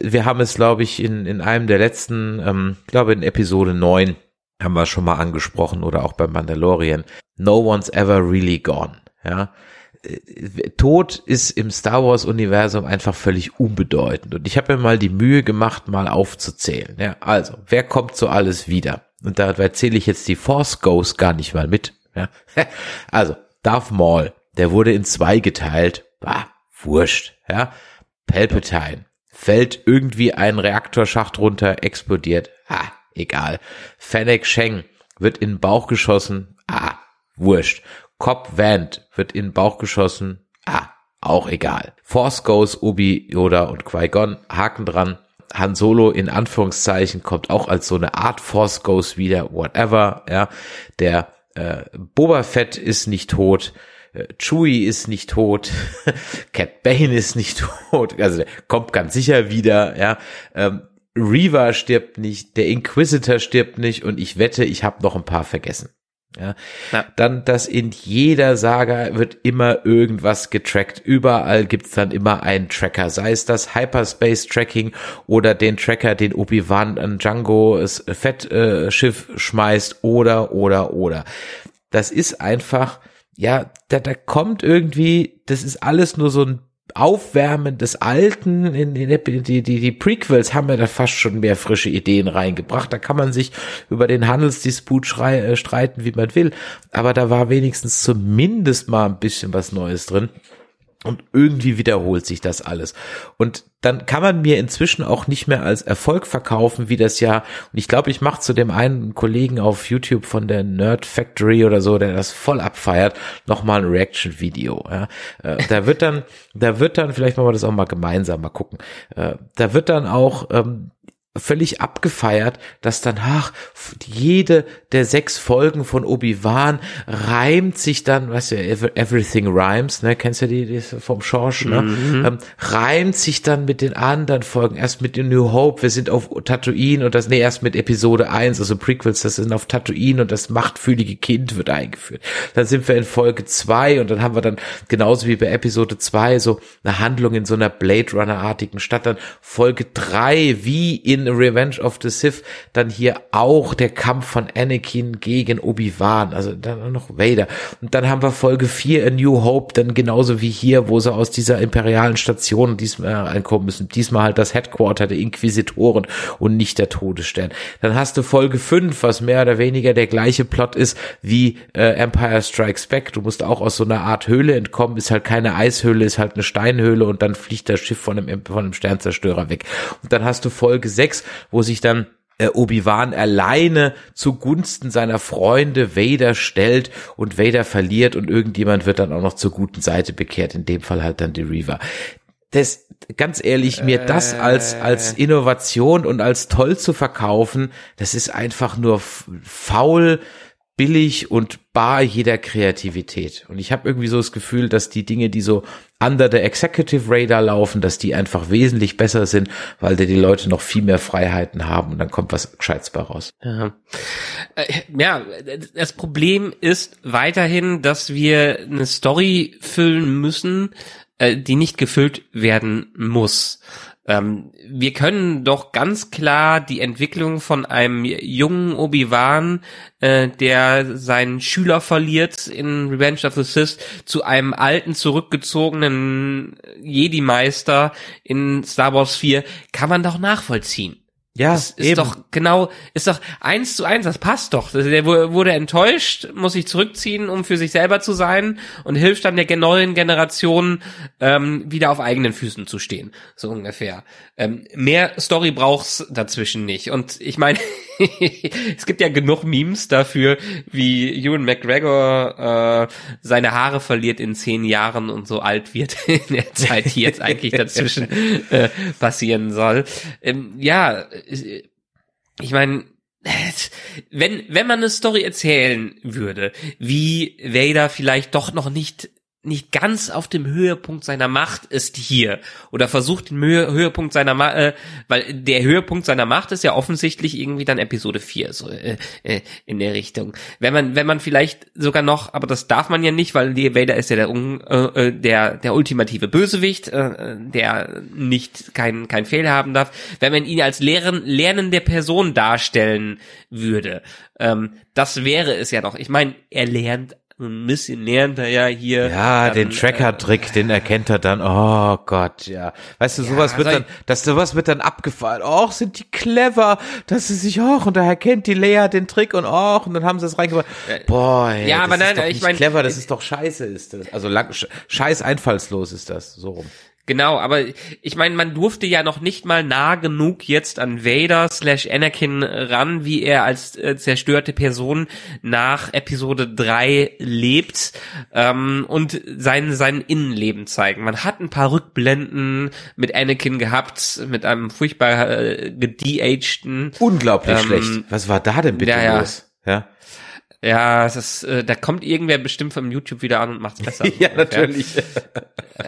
wir haben es, glaube ich, in, in einem der letzten, ähm, ich glaube in Episode 9 haben wir schon mal angesprochen oder auch beim Mandalorian. No one's ever really gone. Ja, Tod ist im Star Wars Universum einfach völlig unbedeutend. Und ich habe mir mal die Mühe gemacht, mal aufzuzählen. Ja, also, wer kommt so alles wieder? Und da erzähle ich jetzt die Force Ghost gar nicht mal mit. Ja, also, Darth Maul, der wurde in zwei geteilt. Bah, wurscht. Ja, Palpatine fällt irgendwie ein Reaktorschacht runter, explodiert. Ah, egal. Fennec Sheng wird in den Bauch geschossen. Ah, wurscht. Cobb Vant wird in den Bauch geschossen. Ah, auch egal. Force Goes, Obi, Yoda und Qui-Gon, Haken dran. Han Solo in Anführungszeichen kommt auch als so eine Art Force Ghost wieder, whatever, ja. Der äh, Boba Fett ist nicht tot. äh, Chewie ist nicht tot, Cat Bane ist nicht tot, also der kommt ganz sicher wieder, ja. Ähm, Reaver stirbt nicht, der Inquisitor stirbt nicht und ich wette, ich habe noch ein paar vergessen. Ja. Ja. Dann, dass in jeder Saga wird immer irgendwas getrackt. Überall gibt's dann immer einen Tracker. Sei es das Hyperspace Tracking oder den Tracker, den Obi-Wan an Django das Fettschiff äh, schmeißt oder, oder, oder. Das ist einfach, ja, da, da kommt irgendwie, das ist alles nur so ein Aufwärmen des Alten, in, die, die, die Prequels haben ja da fast schon mehr frische Ideen reingebracht. Da kann man sich über den Handelsdisput äh, streiten, wie man will. Aber da war wenigstens zumindest mal ein bisschen was Neues drin. Und irgendwie wiederholt sich das alles. Und dann kann man mir inzwischen auch nicht mehr als Erfolg verkaufen, wie das ja, und ich glaube, ich mache zu dem einen Kollegen auf YouTube von der Nerd Factory oder so, der das voll abfeiert, nochmal ein Reaction-Video. Ja. Äh, Da wird dann, da wird dann, vielleicht machen wir das auch mal gemeinsam mal gucken, äh, da wird dann auch ähm, völlig abgefeiert, dass dann, ach, jede der sechs Folgen von Obi-Wan reimt sich dann, weißt du, Ever- Everything Rhymes, ne, kennst du die, die vom Schorsch, ne, ähm, reimt sich dann mit den anderen Folgen, erst mit New Hope, wir sind auf Tatooine und das, nee, erst mit Episode 1, also Prequels, das sind auf Tatooine und das machtfühlige Kind wird eingeführt. Dann sind wir in Folge 2 und dann haben wir dann, genauso wie bei Episode 2, so eine Handlung in so einer Blade Runner-artigen Stadt, dann Folge 3, wie in Revenge of the Sith, dann hier auch der Kampf von Anakin gegen Obi-Wan, also dann noch Vader. Und dann haben wir Folge 4, A New Hope, dann genauso wie hier, wo sie aus dieser imperialen Station diesmal einkommen müssen. Diesmal halt das Headquarter der Inquisitoren und nicht der Todesstern. Dann hast du Folge 5, was mehr oder weniger der gleiche Plot ist wie äh, Empire Strikes Back. Du musst auch aus so einer Art Höhle entkommen, ist halt keine Eishöhle, ist halt eine Steinhöhle und dann fliegt das Schiff von einem, von einem Sternzerstörer weg. Und dann hast du Folge 6, wo sich dann äh, Obi-Wan alleine zugunsten seiner Freunde Vader stellt und Vader verliert und irgendjemand wird dann auch noch zur guten Seite bekehrt, in dem Fall halt dann die Reaver. Das, ganz ehrlich, mir das als, als Innovation und als toll zu verkaufen, das ist einfach nur faul, billig und bar jeder Kreativität. Und ich habe irgendwie so das Gefühl, dass die Dinge, die so under the Executive Radar laufen, dass die einfach wesentlich besser sind, weil die Leute noch viel mehr Freiheiten haben und dann kommt was Gescheites bei raus. Ja. Äh, ja, das Problem ist weiterhin, dass wir eine Story füllen müssen, äh, die nicht gefüllt werden muss. Ähm, wir können doch ganz klar die Entwicklung von einem jungen Obi-Wan, äh, der seinen Schüler verliert in Revenge of the Sith, zu einem alten, zurückgezogenen Jedi-Meister in Star Wars 4, kann man doch nachvollziehen. Ja, das ist eben. doch genau, ist doch eins zu eins, das passt doch. Der wurde enttäuscht, muss sich zurückziehen, um für sich selber zu sein und hilft dann der neuen Generation ähm, wieder auf eigenen Füßen zu stehen, so ungefähr. Ähm, mehr Story braucht's dazwischen nicht. Und ich meine, es gibt ja genug Memes dafür, wie Ewan McGregor äh, seine Haare verliert in zehn Jahren und so alt wird in der Zeit, die jetzt eigentlich dazwischen äh, passieren soll. Ähm, ja, ich meine, wenn, wenn man eine Story erzählen würde, wie Vader vielleicht doch noch nicht nicht ganz auf dem Höhepunkt seiner Macht ist hier oder versucht den Höhe, Höhepunkt seiner Macht, äh, weil der Höhepunkt seiner Macht ist ja offensichtlich irgendwie dann Episode 4 so äh, äh, in der Richtung. Wenn man wenn man vielleicht sogar noch, aber das darf man ja nicht, weil die Vader ist ja der äh, äh, der der ultimative Bösewicht, äh, der nicht kein kein Fehler haben darf. Wenn man ihn als lehren, lernende Person darstellen würde, ähm, das wäre es ja noch. Ich meine, er lernt ein bisschen lernt er ja hier. Ja, dann, den Tracker-Trick, äh, den erkennt er dann. Oh Gott, ja. Weißt du, sowas ja, wird dann, dass sowas wird dann abgefallen. Och, sind die clever, dass sie sich, och, und da erkennt die Lea den Trick und och, und dann haben sie es reingebracht. Äh, Boah, ey, ja, aber nein, ich meine, clever, das ist doch scheiße, ist das. Also lang, scheiß einfallslos ist das, so rum. Genau, aber ich meine, man durfte ja noch nicht mal nah genug jetzt an Vader slash Anakin ran, wie er als äh, zerstörte Person nach Episode 3 lebt ähm, und sein, sein Innenleben zeigen. Man hat ein paar Rückblenden mit Anakin gehabt, mit einem furchtbar äh, gedeagten. Unglaublich ähm, schlecht. Was war da denn bitte ja, los? Ja. Ja, es ist, äh, da kommt irgendwer bestimmt vom YouTube wieder an und macht's besser. ja, natürlich.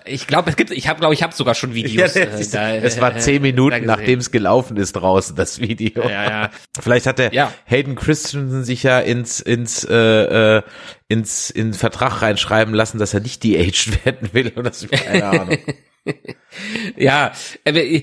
Ich glaube, es gibt, ich habe, glaube ich, habe sogar schon Videos. Ja, äh, da, es war zehn Minuten, nachdem es gelaufen ist draußen, das Video. Ja, ja. Vielleicht hat der ja. Hayden Christensen sich ja ins, ins, äh, äh, ins, in Vertrag reinschreiben lassen, dass er nicht de-aged werden will oder so, keine Ahnung. ja, äh,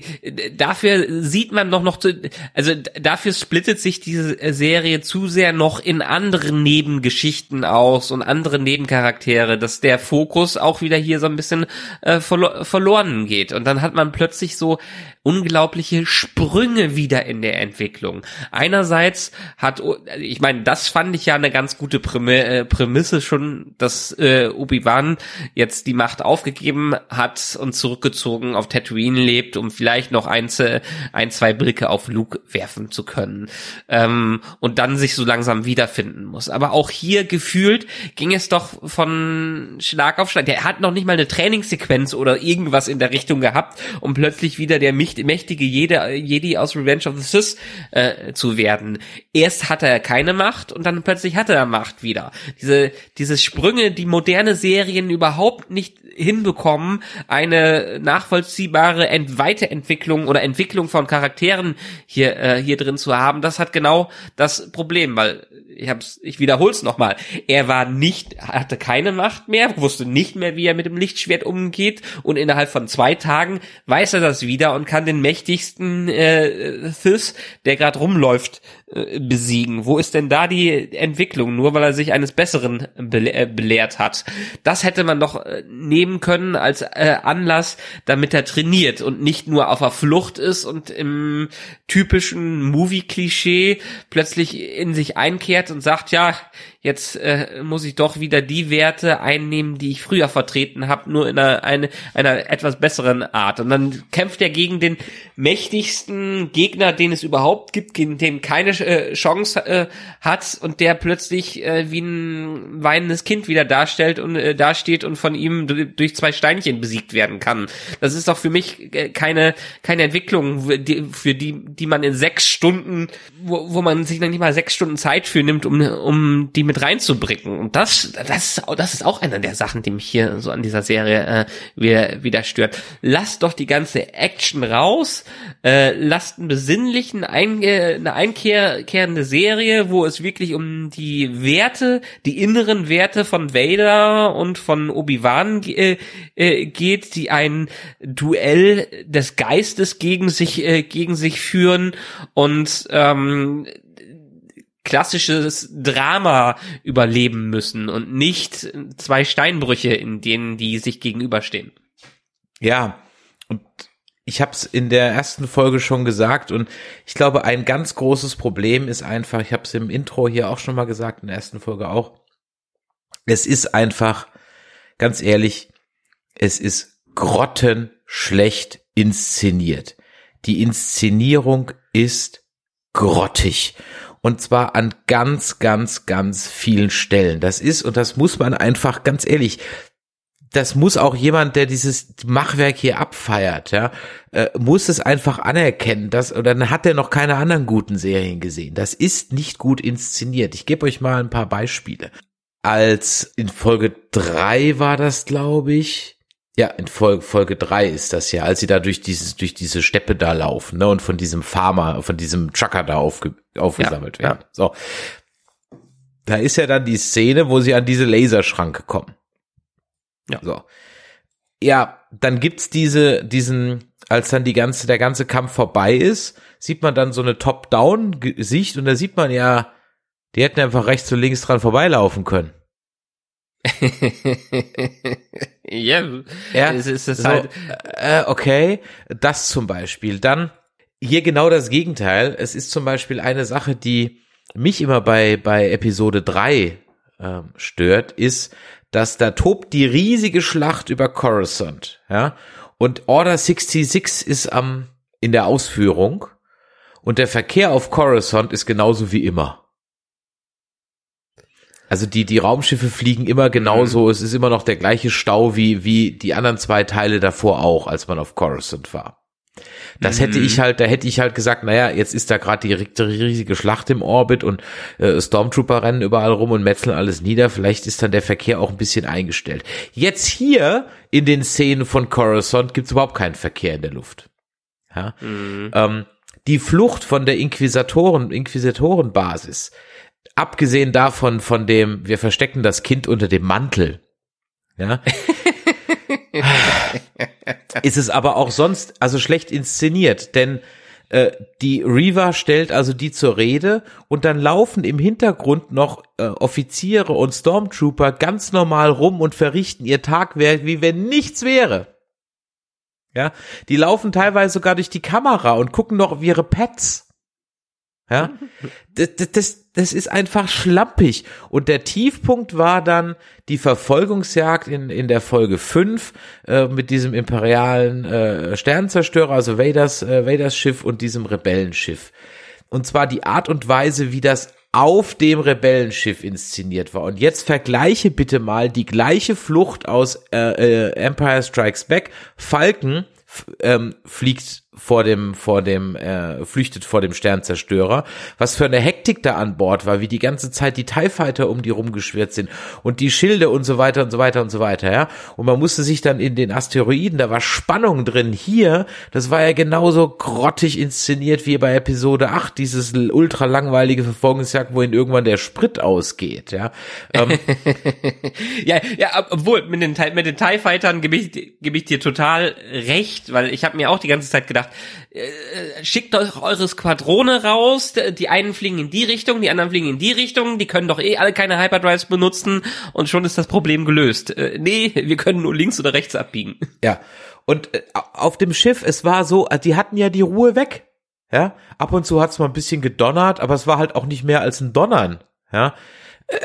dafür sieht man doch noch zu, also dafür splittet sich diese Serie zu sehr noch in anderen Nebengeschichten aus und andere Nebencharaktere, dass der Fokus auch wieder hier so ein bisschen äh, verlo verloren geht. Und dann hat man plötzlich so unglaubliche Sprünge wieder in der Entwicklung. Einerseits hat, ich meine, das fand ich ja eine ganz gute äh, Prämisse schon, dass äh, Obi-Wan jetzt die Macht aufgegeben hat und zurückgezogen auf Tatooine lebt, um vielleicht noch ein, ein zwei Blicke auf Luke werfen zu können ähm, und dann sich so langsam wiederfinden muss. Aber auch hier gefühlt ging es doch von Schlag auf Schlag. Der hat noch nicht mal eine Trainingssequenz oder irgendwas in der Richtung gehabt, um plötzlich wieder der mächtige Jedi, Jedi aus Revenge of the Sith äh, zu werden. Erst hatte er keine Macht und dann plötzlich hatte er Macht wieder. Diese, diese Sprünge, die moderne Serien überhaupt nicht hinbekommen, eine nachvollziehbare Ent Weiterentwicklung oder Entwicklung von Charakteren hier, äh, hier drin zu haben, das hat genau das Problem, weil ich hab's, ich wiederhol's nochmal. Er war nicht, hatte keine Macht mehr, wusste nicht mehr, wie er mit dem Lichtschwert umgeht und innerhalb von zwei Tagen weiß er das wieder und kann den mächtigsten äh, Thys, der gerade rumläuft, äh, besiegen. Wo ist denn da die Entwicklung? Nur weil er sich eines Besseren äh, belehrt hat. Das hätte man doch äh, nehmen können als Anlass, damit er trainiert und nicht nur auf der Flucht ist und im typischen Movie-Klischee plötzlich in sich einkehrt und sagt, ja, jetzt äh, muss ich doch wieder die Werte einnehmen, die ich früher vertreten habe, nur in einer, eine, einer etwas besseren Art. Und dann kämpft er gegen den mächtigsten Gegner, den es überhaupt gibt, gegen den keine äh, Chance äh, hat und der plötzlich äh, wie ein weinendes Kind wieder darstellt und äh, dasteht und von ihm durch zwei Steinchen besiegt werden kann. Das ist doch für mich äh, keine keine Entwicklung, für die die man in sechs Stunden, wo, wo man sich dann nicht mal sechs Stunden Zeit für nimmt, um um die mit reinzubringen. Und das das das ist auch einer der Sachen, die mich hier so an dieser Serie äh, wieder, wieder stört. Lasst doch die ganze Action raus, äh, lasst einen besinnlichen ein, eine einkehrende Serie, wo es wirklich um die Werte, die inneren Werte von Vader und von Obi-Wan äh, äh, geht, die ein Duell des Geistes gegen sich äh, gegen sich führen und ähm, klassisches Drama überleben müssen und nicht zwei Steinbrüche, in denen die sich gegenüberstehen. Ja, und ich habe es in der ersten Folge schon gesagt und ich glaube, ein ganz großes Problem ist einfach, ich habe es im Intro hier auch schon mal gesagt, in der ersten Folge auch, es ist einfach, ganz ehrlich, es ist grottenschlecht inszeniert. Die Inszenierung ist grottig. Und zwar an ganz, ganz, ganz vielen Stellen. Das ist, und das muss man einfach ganz ehrlich, das muss auch jemand, der dieses Machwerk hier abfeiert, ja, äh, muss es einfach anerkennen, dass, oder dann hat er noch keine anderen guten Serien gesehen. Das ist nicht gut inszeniert. Ich gebe euch mal ein paar Beispiele. Als in Folge drei war das, glaube ich, ja, in Folge, Folge drei ist das ja, als sie da durch dieses, durch diese Steppe da laufen, ne, und von diesem Farmer, von diesem Trucker da aufge, aufgesammelt ja, werden. Ja. So. Da ist ja dann die Szene, wo sie an diese Laserschranke kommen. Ja. So. Ja, dann gibt's diese, diesen, als dann die ganze, der ganze Kampf vorbei ist, sieht man dann so eine Top-Down-Sicht und da sieht man ja, die hätten einfach rechts und links dran vorbeilaufen können. ja, ja, es ist es so, halt. Äh, okay, das zum Beispiel. Dann hier genau das Gegenteil. Es ist zum Beispiel eine Sache, die mich immer bei, bei Episode 3 äh, stört, ist, dass da tobt die riesige Schlacht über Coruscant, ja, und Order 66 ist am, in der Ausführung und der Verkehr auf Coruscant ist genauso wie immer. Also die, die Raumschiffe fliegen immer genauso, mhm. es ist immer noch der gleiche Stau wie, wie die anderen zwei Teile davor auch, als man auf Coruscant war. Das mhm. hätte ich halt, da hätte ich halt gesagt, naja, jetzt ist da gerade die riesige Schlacht im Orbit und äh, Stormtrooper rennen überall rum und metzeln alles nieder. Vielleicht ist dann der Verkehr auch ein bisschen eingestellt. Jetzt hier in den Szenen von Coruscant gibt es überhaupt keinen Verkehr in der Luft. Ja? Mhm. Ähm, die Flucht von der Inquisitoren, Inquisitorenbasis abgesehen davon, von dem, wir verstecken das Kind unter dem Mantel, ja, ist es aber auch sonst, also schlecht inszeniert, denn äh, die Reaver stellt also die zur Rede und dann laufen im Hintergrund noch äh, Offiziere und Stormtrooper ganz normal rum und verrichten ihr Tagwerk, wie wenn nichts wäre. Ja, die laufen teilweise sogar durch die Kamera und gucken noch auf ihre Pets. Ja, das, das, das ist einfach schlampig. Und der Tiefpunkt war dann die Verfolgungsjagd in, in der Folge 5 äh, mit diesem imperialen äh, Sternenzerstörer, also Vaders, äh, Vaders Schiff und diesem Rebellenschiff. Und zwar die Art und Weise, wie das auf dem Rebellenschiff inszeniert war. Und jetzt vergleiche bitte mal die gleiche Flucht aus äh, äh, Empire Strikes Back. Falken ähm, fliegt vor dem, vor dem, äh, flüchtet vor dem Sternzerstörer. Was für eine Hektik da an Bord war, wie die ganze Zeit die TIE Fighter um die rumgeschwirrt sind und die Schilde und so weiter und so weiter und so weiter, ja. Und man musste sich dann in den Asteroiden, da war Spannung drin. Hier, das war ja genauso grottig inszeniert wie bei Episode 8, dieses ultra langweilige Verfolgungsjagd, wohin irgendwann der Sprit ausgeht, ja. Ähm, ja, ja, obwohl, mit den, mit den TIE Fightern gebe ich, gebe ich dir total recht, weil ich habe mir auch die ganze Zeit gedacht, äh, schickt doch eure Squadrone raus, die einen fliegen in die Richtung, die anderen fliegen in die Richtung, die können doch eh alle keine Hyperdrives benutzen und schon ist das Problem gelöst. Äh, nee, wir können nur links oder rechts abbiegen. Ja, und äh, auf dem Schiff, es war so, äh, die hatten ja die Ruhe weg. Ja, ab und zu hat es mal ein bisschen gedonnert, aber es war halt auch nicht mehr als ein Donnern. Ja,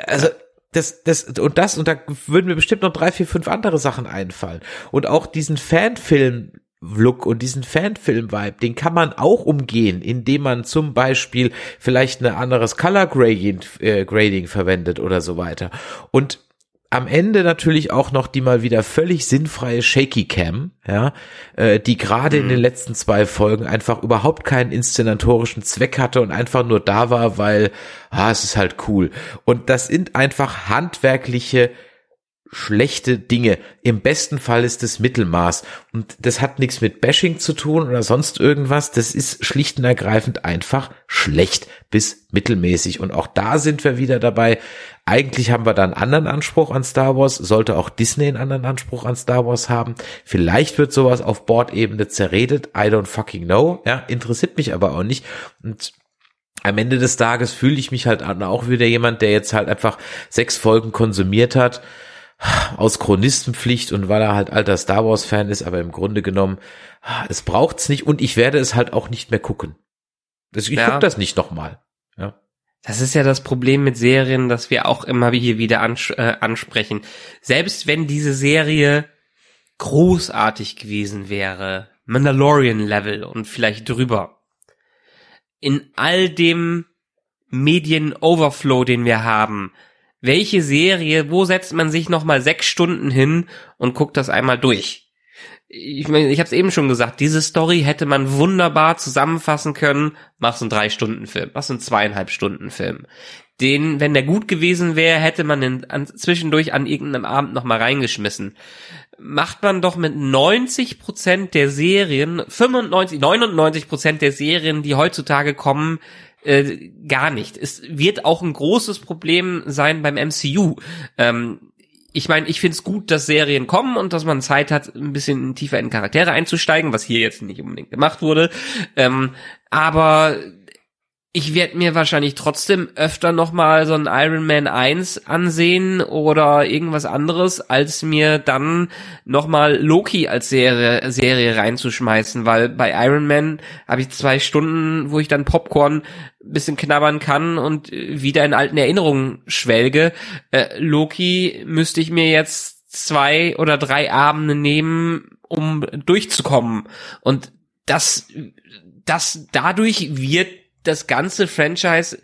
Also das, das und das und da würden mir bestimmt noch drei, vier, fünf andere Sachen einfallen. Und auch diesen Fanfilm Look und diesen Fanfilm-Vibe, den kann man auch umgehen, indem man zum Beispiel vielleicht ein anderes Color Grading, äh, Grading verwendet oder so weiter. Und am Ende natürlich auch noch die mal wieder völlig sinnfreie Shaky Cam, ja, äh, die gerade mhm. in den letzten zwei Folgen einfach überhaupt keinen inszenatorischen Zweck hatte und einfach nur da war, weil, ah, es ist halt cool. Und das sind einfach handwerkliche schlechte Dinge. Im besten Fall ist es Mittelmaß. Und das hat nichts mit Bashing zu tun oder sonst irgendwas. Das ist schlicht und ergreifend einfach schlecht bis mittelmäßig. Und auch da sind wir wieder dabei. Eigentlich haben wir da einen anderen Anspruch an Star Wars. Sollte auch Disney einen anderen Anspruch an Star Wars haben. Vielleicht wird sowas auf Bordebene zerredet. I don't fucking know. Ja, interessiert mich aber auch nicht. Und am Ende des Tages fühle ich mich halt auch wieder jemand, der jetzt halt einfach sechs Folgen konsumiert hat aus Chronistenpflicht und weil er halt alter Star Wars Fan ist, aber im Grunde genommen, es braucht's nicht und ich werde es halt auch nicht mehr gucken. Ich ja. guck das nicht nochmal. Ja. Das ist ja das Problem mit Serien, dass wir auch immer hier wieder ans äh, ansprechen. Selbst wenn diese Serie großartig gewesen wäre, Mandalorian Level und vielleicht drüber, in all dem Medien-Overflow, den wir haben, welche Serie, wo setzt man sich nochmal sechs Stunden hin und guckt das einmal durch? Ich meine, ich habe es eben schon gesagt, diese Story hätte man wunderbar zusammenfassen können. Machst einen drei Stunden Film, machst einen zweieinhalb Stunden Film. Den, wenn der gut gewesen wäre, hätte man den an, zwischendurch an irgendeinem Abend noch mal reingeschmissen. Macht man doch mit 90 Prozent der Serien, 95, 99 Prozent der Serien, die heutzutage kommen, äh, gar nicht. Es wird auch ein großes Problem sein beim MCU. Ähm, ich meine, ich finde es gut, dass Serien kommen und dass man Zeit hat, ein bisschen tiefer in Charaktere einzusteigen, was hier jetzt nicht unbedingt gemacht wurde. Ähm, aber ich werde mir wahrscheinlich trotzdem öfter nochmal so ein Iron Man 1 ansehen oder irgendwas anderes, als mir dann nochmal Loki als Serie, Serie reinzuschmeißen, weil bei Iron Man habe ich zwei Stunden, wo ich dann Popcorn bisschen knabbern kann und wieder in alten Erinnerungen schwelge. Äh, Loki müsste ich mir jetzt zwei oder drei Abende nehmen, um durchzukommen. Und das, das dadurch wird das ganze Franchise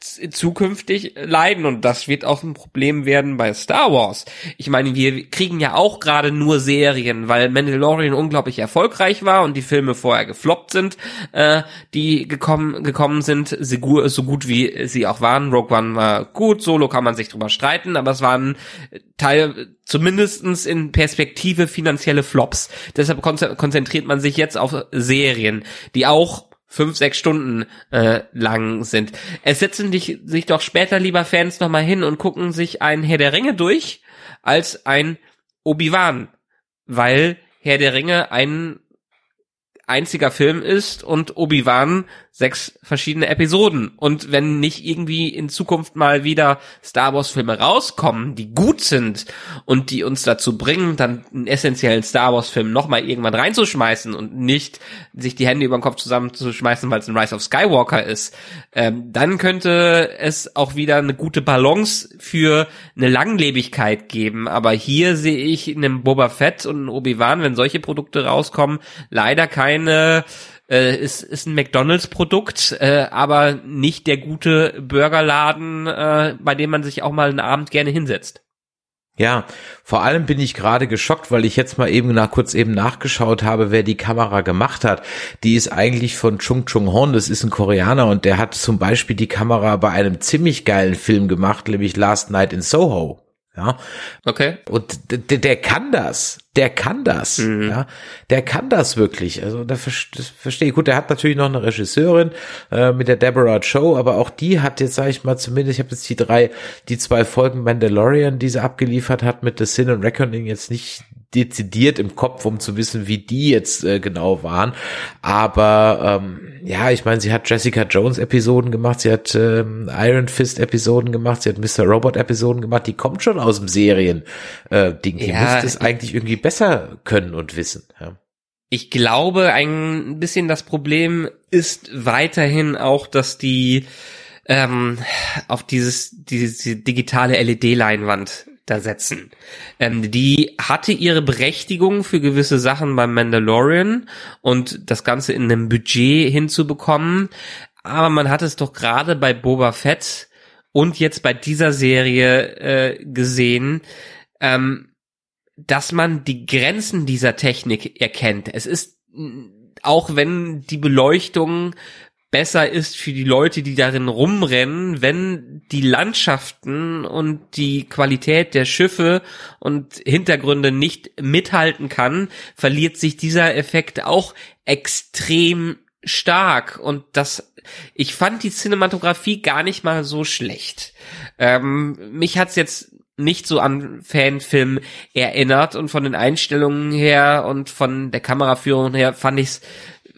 zukünftig leiden und das wird auch ein Problem werden bei Star Wars. Ich meine, wir kriegen ja auch gerade nur Serien, weil Mandalorian unglaublich erfolgreich war und die Filme vorher gefloppt sind, äh, die gekommen gekommen sind, so gut wie sie auch waren. Rogue One war gut, Solo kann man sich drüber streiten, aber es waren Teil zumindestens in Perspektive finanzielle Flops. Deshalb konzentriert man sich jetzt auf Serien, die auch fünf, sechs Stunden äh, lang sind. Es setzen dich, sich doch später lieber Fans nochmal hin und gucken sich ein Herr der Ringe durch als ein Obi-Wan, weil Herr der Ringe ein einziger Film ist und Obi-Wan sechs verschiedene Episoden. Und wenn nicht irgendwie in Zukunft mal wieder Star Wars Filme rauskommen, die gut sind und die uns dazu bringen, dann einen essentiellen Star Wars Film nochmal irgendwann reinzuschmeißen und nicht sich die Hände über den Kopf zusammenzuschmeißen, weil es ein Rise of Skywalker ist, ähm, dann könnte es auch wieder eine gute Balance für eine Langlebigkeit geben. Aber hier sehe ich in einem Boba Fett und einem Obi-Wan, wenn solche Produkte rauskommen, leider keine äh, ist, ist ein McDonalds-Produkt, äh, aber nicht der gute Burgerladen, äh, bei dem man sich auch mal einen Abend gerne hinsetzt. Ja, vor allem bin ich gerade geschockt, weil ich jetzt mal eben nach kurz eben nachgeschaut habe, wer die Kamera gemacht hat. Die ist eigentlich von Chung Chung Hon, das ist ein Koreaner und der hat zum Beispiel die Kamera bei einem ziemlich geilen Film gemacht, nämlich Last Night in Soho. Ja. Okay. Und der, der kann das. Der kann das. Mhm. Ja. Der kann das wirklich. Also da verstehe ich. Gut, der hat natürlich noch eine Regisseurin äh, mit der Deborah Cho, aber auch die hat jetzt, sage ich mal, zumindest, ich habe jetzt die drei, die zwei Folgen Mandalorian, die sie abgeliefert hat mit The Sin and Reckoning jetzt nicht dezidiert im Kopf, um zu wissen, wie die jetzt äh, genau waren. Aber ähm, ja, ich meine, sie hat Jessica Jones Episoden gemacht, sie hat ähm, Iron Fist Episoden gemacht, sie hat Mr. Robot Episoden gemacht. Die kommt schon aus dem Serien äh, Ding. Die ja, müsste es eigentlich irgendwie besser können und wissen. Ja. Ich glaube, ein bisschen das Problem ist weiterhin auch, dass die ähm, auf dieses diese digitale LED-Leinwand da setzen. Ähm, die hatte ihre Berechtigung für gewisse Sachen beim Mandalorian und das Ganze in einem Budget hinzubekommen. Aber man hat es doch gerade bei Boba Fett und jetzt bei dieser Serie äh, gesehen, ähm, dass man die Grenzen dieser Technik erkennt. Es ist auch wenn die Beleuchtung besser ist für die Leute, die darin rumrennen, wenn die Landschaften und die Qualität der Schiffe und Hintergründe nicht mithalten kann, verliert sich dieser Effekt auch extrem stark und das ich fand die Cinematografie gar nicht mal so schlecht. Ähm, mich hat's jetzt nicht so an Fanfilm erinnert und von den Einstellungen her und von der Kameraführung her fand ich's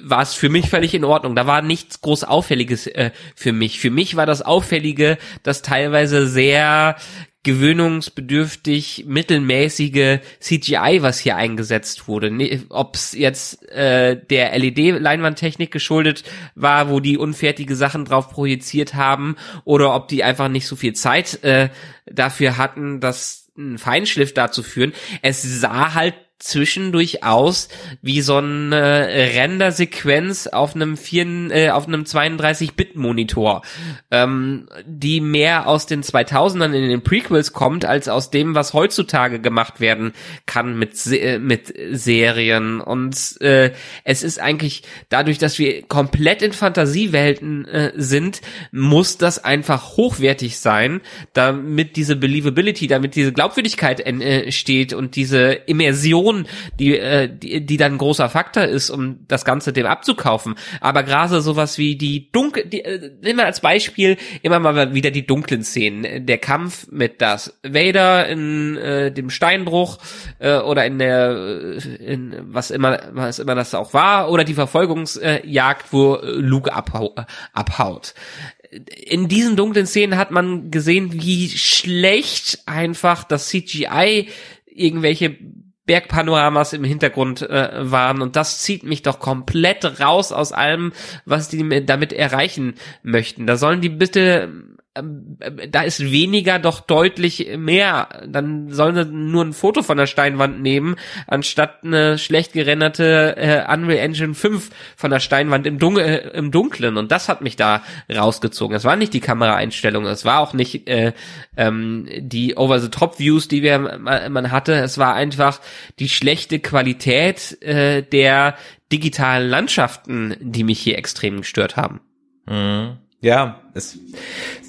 war es für mich völlig in Ordnung. Da war nichts groß Auffälliges äh, für mich. Für mich war das Auffällige, dass teilweise sehr gewöhnungsbedürftig mittelmäßige CGI, was hier eingesetzt wurde. Ob es jetzt äh, der LED-Leinwandtechnik geschuldet war, wo die unfertige Sachen drauf projiziert haben, oder ob die einfach nicht so viel Zeit äh, dafür hatten, das einen Feinschliff dazu führen. Es sah halt zwischendurch aus wie so eine Render-Sequenz auf einem vier, äh, auf einem 32-Bit-Monitor, ähm, die mehr aus den 2000ern in den Prequels kommt, als aus dem, was heutzutage gemacht werden kann mit, Se mit Serien. Und äh, es ist eigentlich dadurch, dass wir komplett in Fantasiewelten äh, sind, muss das einfach hochwertig sein, damit diese Believability, damit diese Glaubwürdigkeit entsteht und diese Immersion Person, die, äh, die, die dann ein großer Faktor ist, um das Ganze dem abzukaufen. Aber gerade sowas wie die dunkel, die, äh, nehmen wir als Beispiel immer mal wieder die dunklen Szenen. Der Kampf mit das Vader in äh, dem Steinbruch äh, oder in der, äh, in was immer, was immer das auch war, oder die Verfolgungsjagd, wo Luke abhau abhaut in diesen dunklen Szenen hat man gesehen, wie schlecht einfach das CGI irgendwelche Bergpanoramas im Hintergrund äh, waren und das zieht mich doch komplett raus aus allem, was die damit erreichen möchten. Da sollen die bitte da ist weniger doch deutlich mehr. Dann sollen sie nur ein Foto von der Steinwand nehmen, anstatt eine schlecht gerenderte äh, Unreal Engine 5 von der Steinwand im, Dun äh, im Dunklen. Und das hat mich da rausgezogen. Es war nicht die Kameraeinstellung, es war auch nicht äh, ähm, die Over-the-Top-Views, die wir man hatte. Es war einfach die schlechte Qualität äh, der digitalen Landschaften, die mich hier extrem gestört haben. Mhm. Ja, es,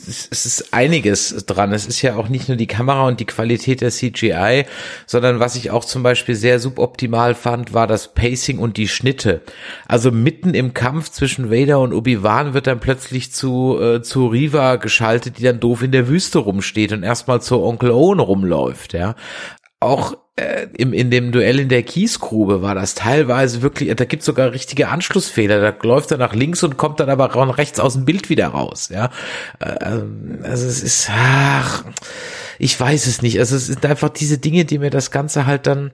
es, ist einiges dran. Es ist ja auch nicht nur die Kamera und die Qualität der CGI, sondern was ich auch zum Beispiel sehr suboptimal fand, war das Pacing und die Schnitte. Also mitten im Kampf zwischen Vader und Obi-Wan wird dann plötzlich zu, äh, zu Riva geschaltet, die dann doof in der Wüste rumsteht und erstmal zu Onkel Owen rumläuft, ja. Auch äh, im, in dem Duell in der Kiesgrube war das teilweise wirklich, da gibt's sogar richtige Anschlussfehler. Da läuft er nach links und kommt dann aber rechts aus dem Bild wieder raus. Ja, äh, ähm, also es ist, ach, ich weiß es nicht. Also es sind einfach diese Dinge, die mir das Ganze halt dann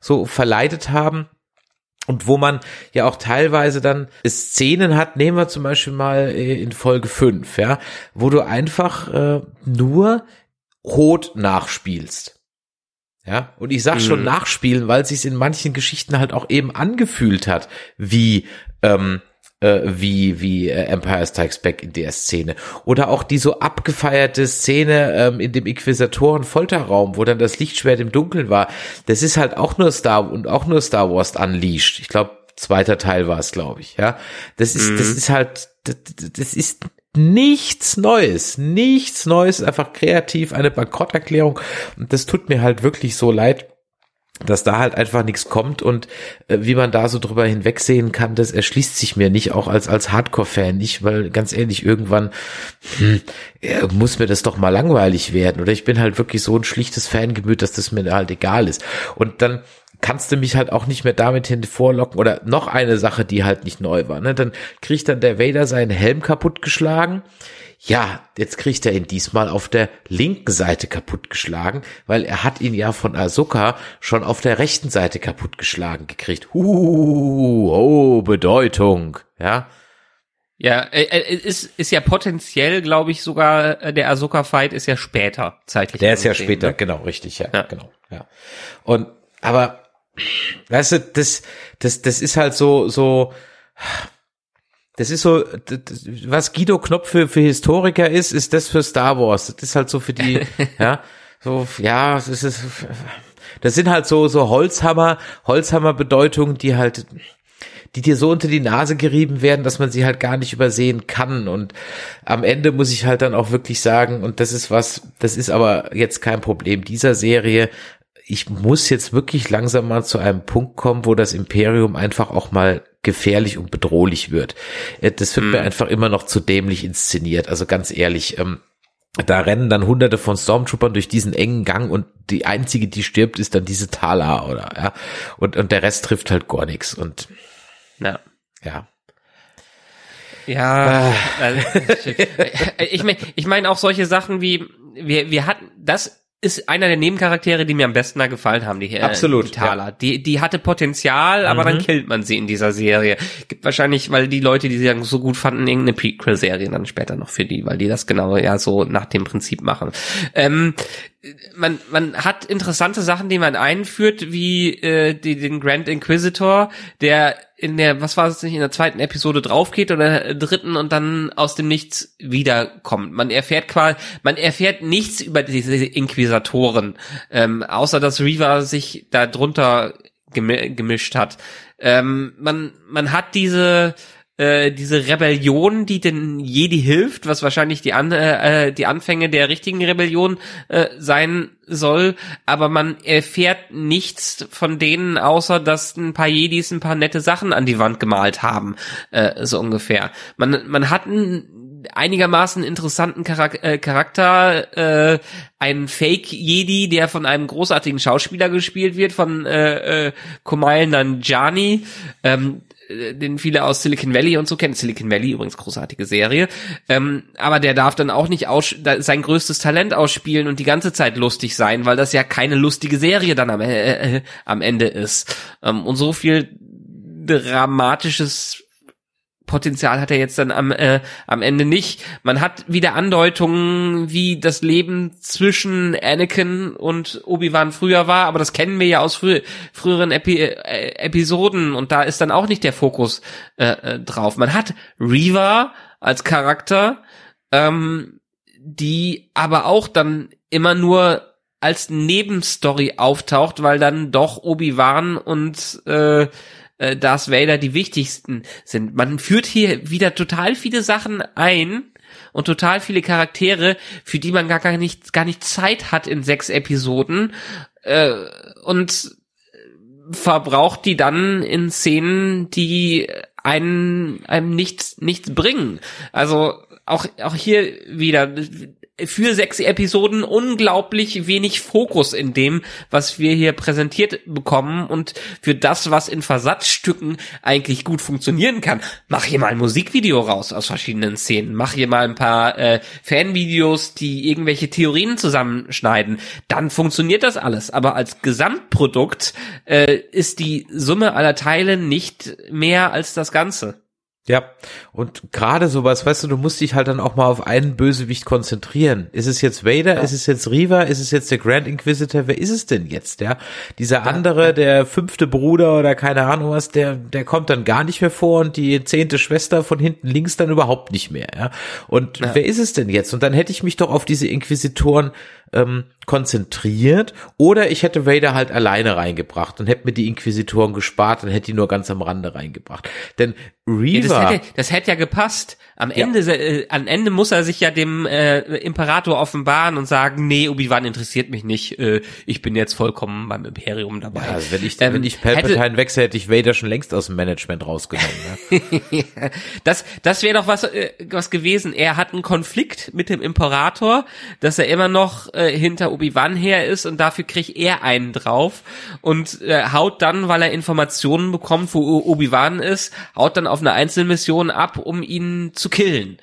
so verleitet haben. Und wo man ja auch teilweise dann Szenen hat, nehmen wir zum Beispiel mal äh, in Folge 5, ja, wo du einfach äh, nur Rot nachspielst. Ja, und ich sag schon mhm. nachspielen, weil sich in manchen Geschichten halt auch eben angefühlt hat, wie ähm, äh, wie wie äh, Empire Strikes Back in der Szene oder auch die so abgefeierte Szene ähm, in dem Inquisitoren Folterraum, wo dann das Lichtschwert im Dunkeln war. Das ist halt auch nur Star und auch nur Star Wars Unleashed. Ich glaube, zweiter Teil war es, glaube ich. Ja, das ist mhm. das ist halt das, das ist nichts Neues, nichts Neues, einfach kreativ eine Bankrotterklärung. Und das tut mir halt wirklich so leid, dass da halt einfach nichts kommt. Und äh, wie man da so drüber hinwegsehen kann, das erschließt sich mir nicht, auch als, als Hardcore-Fan nicht, weil ganz ehrlich, irgendwann hm, muss mir das doch mal langweilig werden. Oder ich bin halt wirklich so ein schlichtes Fangemüt, dass das mir halt egal ist. Und dann kannst du mich halt auch nicht mehr damit hinvorlocken oder noch eine Sache, die halt nicht neu war. Ne? Dann kriegt dann der Vader seinen Helm kaputtgeschlagen. Ja, jetzt kriegt er ihn diesmal auf der linken Seite kaputtgeschlagen, weil er hat ihn ja von Ahsoka schon auf der rechten Seite kaputtgeschlagen gekriegt. Uh, oh, Bedeutung, ja. Ja, äh, äh, ist, ist ja potenziell, glaube ich, sogar äh, der Ahsoka-Fight ist ja später zeitlich. Der ist ja später, ne? genau, richtig, ja, Ja. genau, ja. Und, aber, weißt du, das, das, das ist halt so, so, das ist so, das, was Guido Knopf für, für Historiker ist, ist das für Star Wars. Das ist halt so für die, ja, so, ja, das ist, das sind halt so, so Holzhammer, Holzhammer-Bedeutungen, die halt, die dir so unter die Nase gerieben werden, dass man sie halt gar nicht übersehen kann. Und am Ende muss ich halt dann auch wirklich sagen, und das ist was, das ist aber jetzt kein Problem dieser Serie. Ich muss jetzt wirklich langsam mal zu einem Punkt kommen, wo das Imperium einfach auch mal gefährlich und bedrohlich wird. Äh, Das wird mir einfach immer noch zu dämlich inszeniert. Also ganz ehrlich, ähm, da rennen dann hunderte von Stormtroopern durch diesen engen Gang und die einzige, die stirbt, ist dann diese Tala oder ja. Und, und der Rest trifft halt gar nichts. Und Ja. ja. Ja, also, ich meine, ich meine auch solche Sachen wie wir wir hatten das ist einer der Nebencharaktere, die mir am besten da gefallen haben, die äh, Absolut, die Thala. Die die hatte Potenzial, aber dann killt man sie in dieser Serie. Gibt wahrscheinlich, weil die Leute, die sie dann so gut fanden, irgendeine Prequel Serie dann später noch für die, weil die das genau ja so nach dem Prinzip machen. Ähm, man, man hat interessante Sachen, die man einführt, wie äh, die, den Grand Inquisitor, der in der, was war es nicht, in der zweiten Episode draufgeht oder der dritten und dann aus dem Nichts wiederkommt. Man erfährt quasi, man erfährt nichts über diese Inquisitoren, ähm, außer dass Reaver sich da drunter gemi gemischt hat. Ähm, man, man hat diese äh, diese Rebellion, die den Jedi hilft, was wahrscheinlich die, An äh, die Anfänge der richtigen Rebellion äh, sein soll, aber man erfährt nichts von denen, außer dass ein paar Jedis ein paar nette Sachen an die Wand gemalt haben, äh, so ungefähr. Man, man hat einen einigermaßen interessanten Charak äh, Charakter, äh, ein Fake-Jedi, der von einem großartigen Schauspieler gespielt wird, von äh, äh, Kumail Nanjiani, ähm, äh, den viele aus Silicon Valley und so kennen. Silicon Valley übrigens großartige Serie. Ähm, aber der darf dann auch nicht aus sein größtes Talent ausspielen und die ganze Zeit lustig sein, weil das ja keine lustige Serie dann am, äh, äh, am Ende ist. Ähm, und so viel dramatisches Potenzial hat er jetzt dann am, äh, am Ende nicht. Man hat wieder Andeutungen, wie das Leben zwischen Anakin und Obi-Wan früher war, aber das kennen wir ja aus frü früheren Epi äh, Episoden und da ist dann auch nicht der Fokus äh, äh, drauf. Man hat Reva als Charakter, ähm, die aber auch dann immer nur als Nebenstory auftaucht, weil dann doch Obi-Wan und äh, äh, Darth Vader die wichtigsten sind. Man führt hier wieder total viele Sachen ein und total viele Charaktere, für die man gar, gar nicht gar nicht Zeit hat in sechs Episoden äh, und verbraucht die dann in Szenen, die einen einem nichts nichts bringen. Also auch auch hier wieder für sechs Episoden unglaublich wenig Fokus in dem, was wir hier präsentiert bekommen und für das, was in Versatzstücken eigentlich gut funktionieren kann. Mach hier mal ein Musikvideo raus aus verschiedenen Szenen. Mach hier mal ein paar äh, Fanvideos, die irgendwelche Theorien zusammenschneiden. Dann funktioniert das alles. Aber als Gesamtprodukt äh, ist die Summe aller Teile nicht mehr als das Ganze. Ja, und gerade sowas, weißt du, du musst dich halt dann auch mal auf einen Bösewicht konzentrieren. Ist es jetzt Vader? Ist es jetzt Riva? Ist es jetzt der Grand Inquisitor? Wer ist es denn jetzt, ja? Dieser andere, der fünfte Bruder oder keine Ahnung was, der, der kommt dann gar nicht mehr vor und die zehnte Schwester von hinten links dann überhaupt nicht mehr, ja? Und wer ist es denn jetzt? Und dann hätte ich mich doch auf diese Inquisitoren ähm, konzentriert oder ich hätte Vader halt alleine reingebracht und hätte mir die Inquisitoren gespart und hätte die nur ganz am Rande reingebracht. Denn Ja, Reaver, das, hätte, das hätte ja gepasst. Am Ende, äh, am Ende muss er sich ja dem äh, Imperator offenbaren und sagen, nee, Obi-Wan interessiert mich nicht. Äh, ich bin jetzt vollkommen beim Imperium dabei. Ja, also wenn ich, Ähm, wenn ich Palpatine wechsle, hätte ich Vader schon längst aus dem Management rausgenommen. Ne? das, das wäre doch was, äh, was gewesen. Er hat einen Konflikt mit dem Imperator, dass er immer noch äh, hinter Obi-Wan her ist und dafür kriegt er einen drauf und äh, haut dann, weil er Informationen bekommt, wo Obi-Wan ist, haut dann auf eine Einzelmission ab, um ihn zu killen.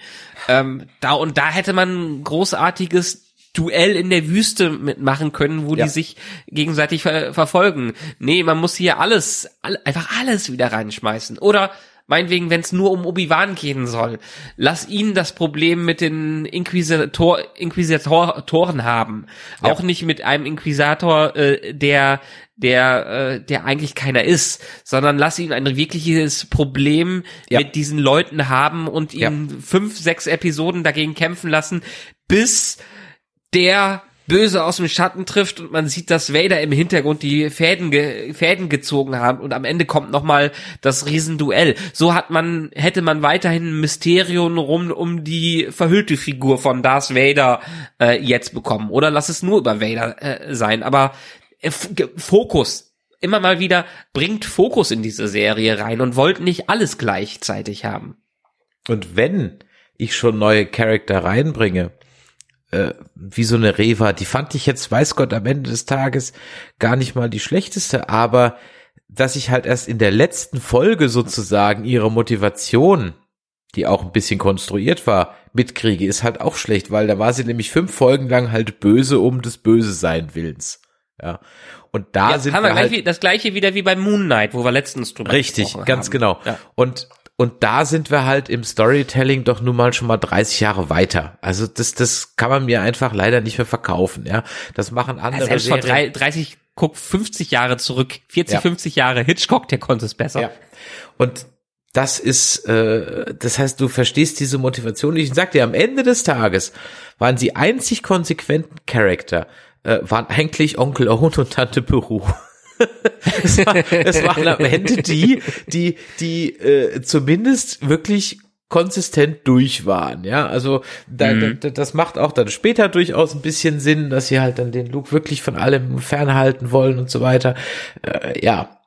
Ähm, da und da hätte man ein großartiges Duell in der Wüste mitmachen können, wo Ja. die sich gegenseitig ver verfolgen. Nee, man muss hier alles, all, einfach alles wieder reinschmeißen. Oder Meinetwegen, wenn es nur um Obi-Wan gehen soll. Lass ihn das Problem mit den Inquisitor, Inquisitoren haben. Ja. Auch nicht mit einem Inquisitor, äh, der der äh, der eigentlich keiner ist, sondern lass ihn ein wirkliches Problem Ja. mit diesen Leuten haben und Ja. ihn fünf, sechs Episoden dagegen kämpfen lassen, bis der Böse aus dem Schatten trifft und man sieht, dass Vader im Hintergrund die Fäden, ge Fäden gezogen haben und am Ende kommt nochmal das Riesenduell. So hat man, hätte man weiterhin ein Mysterium rum um die verhüllte Figur von Darth Vader äh, jetzt bekommen. Oder lass es nur über Vader äh, sein. Aber äh, Fokus. Immer mal wieder bringt Fokus in diese Serie rein und wollt nicht alles gleichzeitig haben. Und wenn ich schon neue Charakter reinbringe, äh, wie so eine Reva, die fand ich jetzt, weiß Gott, am Ende des Tages gar nicht mal die schlechteste, aber dass ich halt erst in der letzten Folge sozusagen ihre Motivation, die auch ein bisschen konstruiert war, mitkriege, ist halt auch schlecht, weil da war sie nämlich fünf Folgen lang halt böse um des Böse sein Willens. Ja. Und da Ja, sind haben wir wir gleich halt wie, das gleiche wieder wie bei Moon Knight, wo wir letztens drüber Richtig, ganz haben. genau. Ja. Und und da sind wir halt im Storytelling doch nun mal schon mal 30 Jahre weiter. Also das das kann man mir einfach leider nicht mehr verkaufen, ja. Das machen Ja, andere selbst vor Serien. drei, 30, guck 50 Jahre zurück, 40, Ja. 50 Jahre Hitchcock, der konnte es besser. Ja. Und das ist, äh, das heißt, du verstehst diese Motivation nicht. Ich sag dir, am Ende des Tages waren die einzig konsequenten Charakter, äh, waren eigentlich Onkel Owen und Tante Peru. es, war, es waren am Ende die, die, die äh, zumindest wirklich konsistent durch waren, ja, also da, da, das macht auch dann später durchaus ein bisschen Sinn, dass sie halt dann den Luke wirklich von allem fernhalten wollen und so weiter, äh, ja,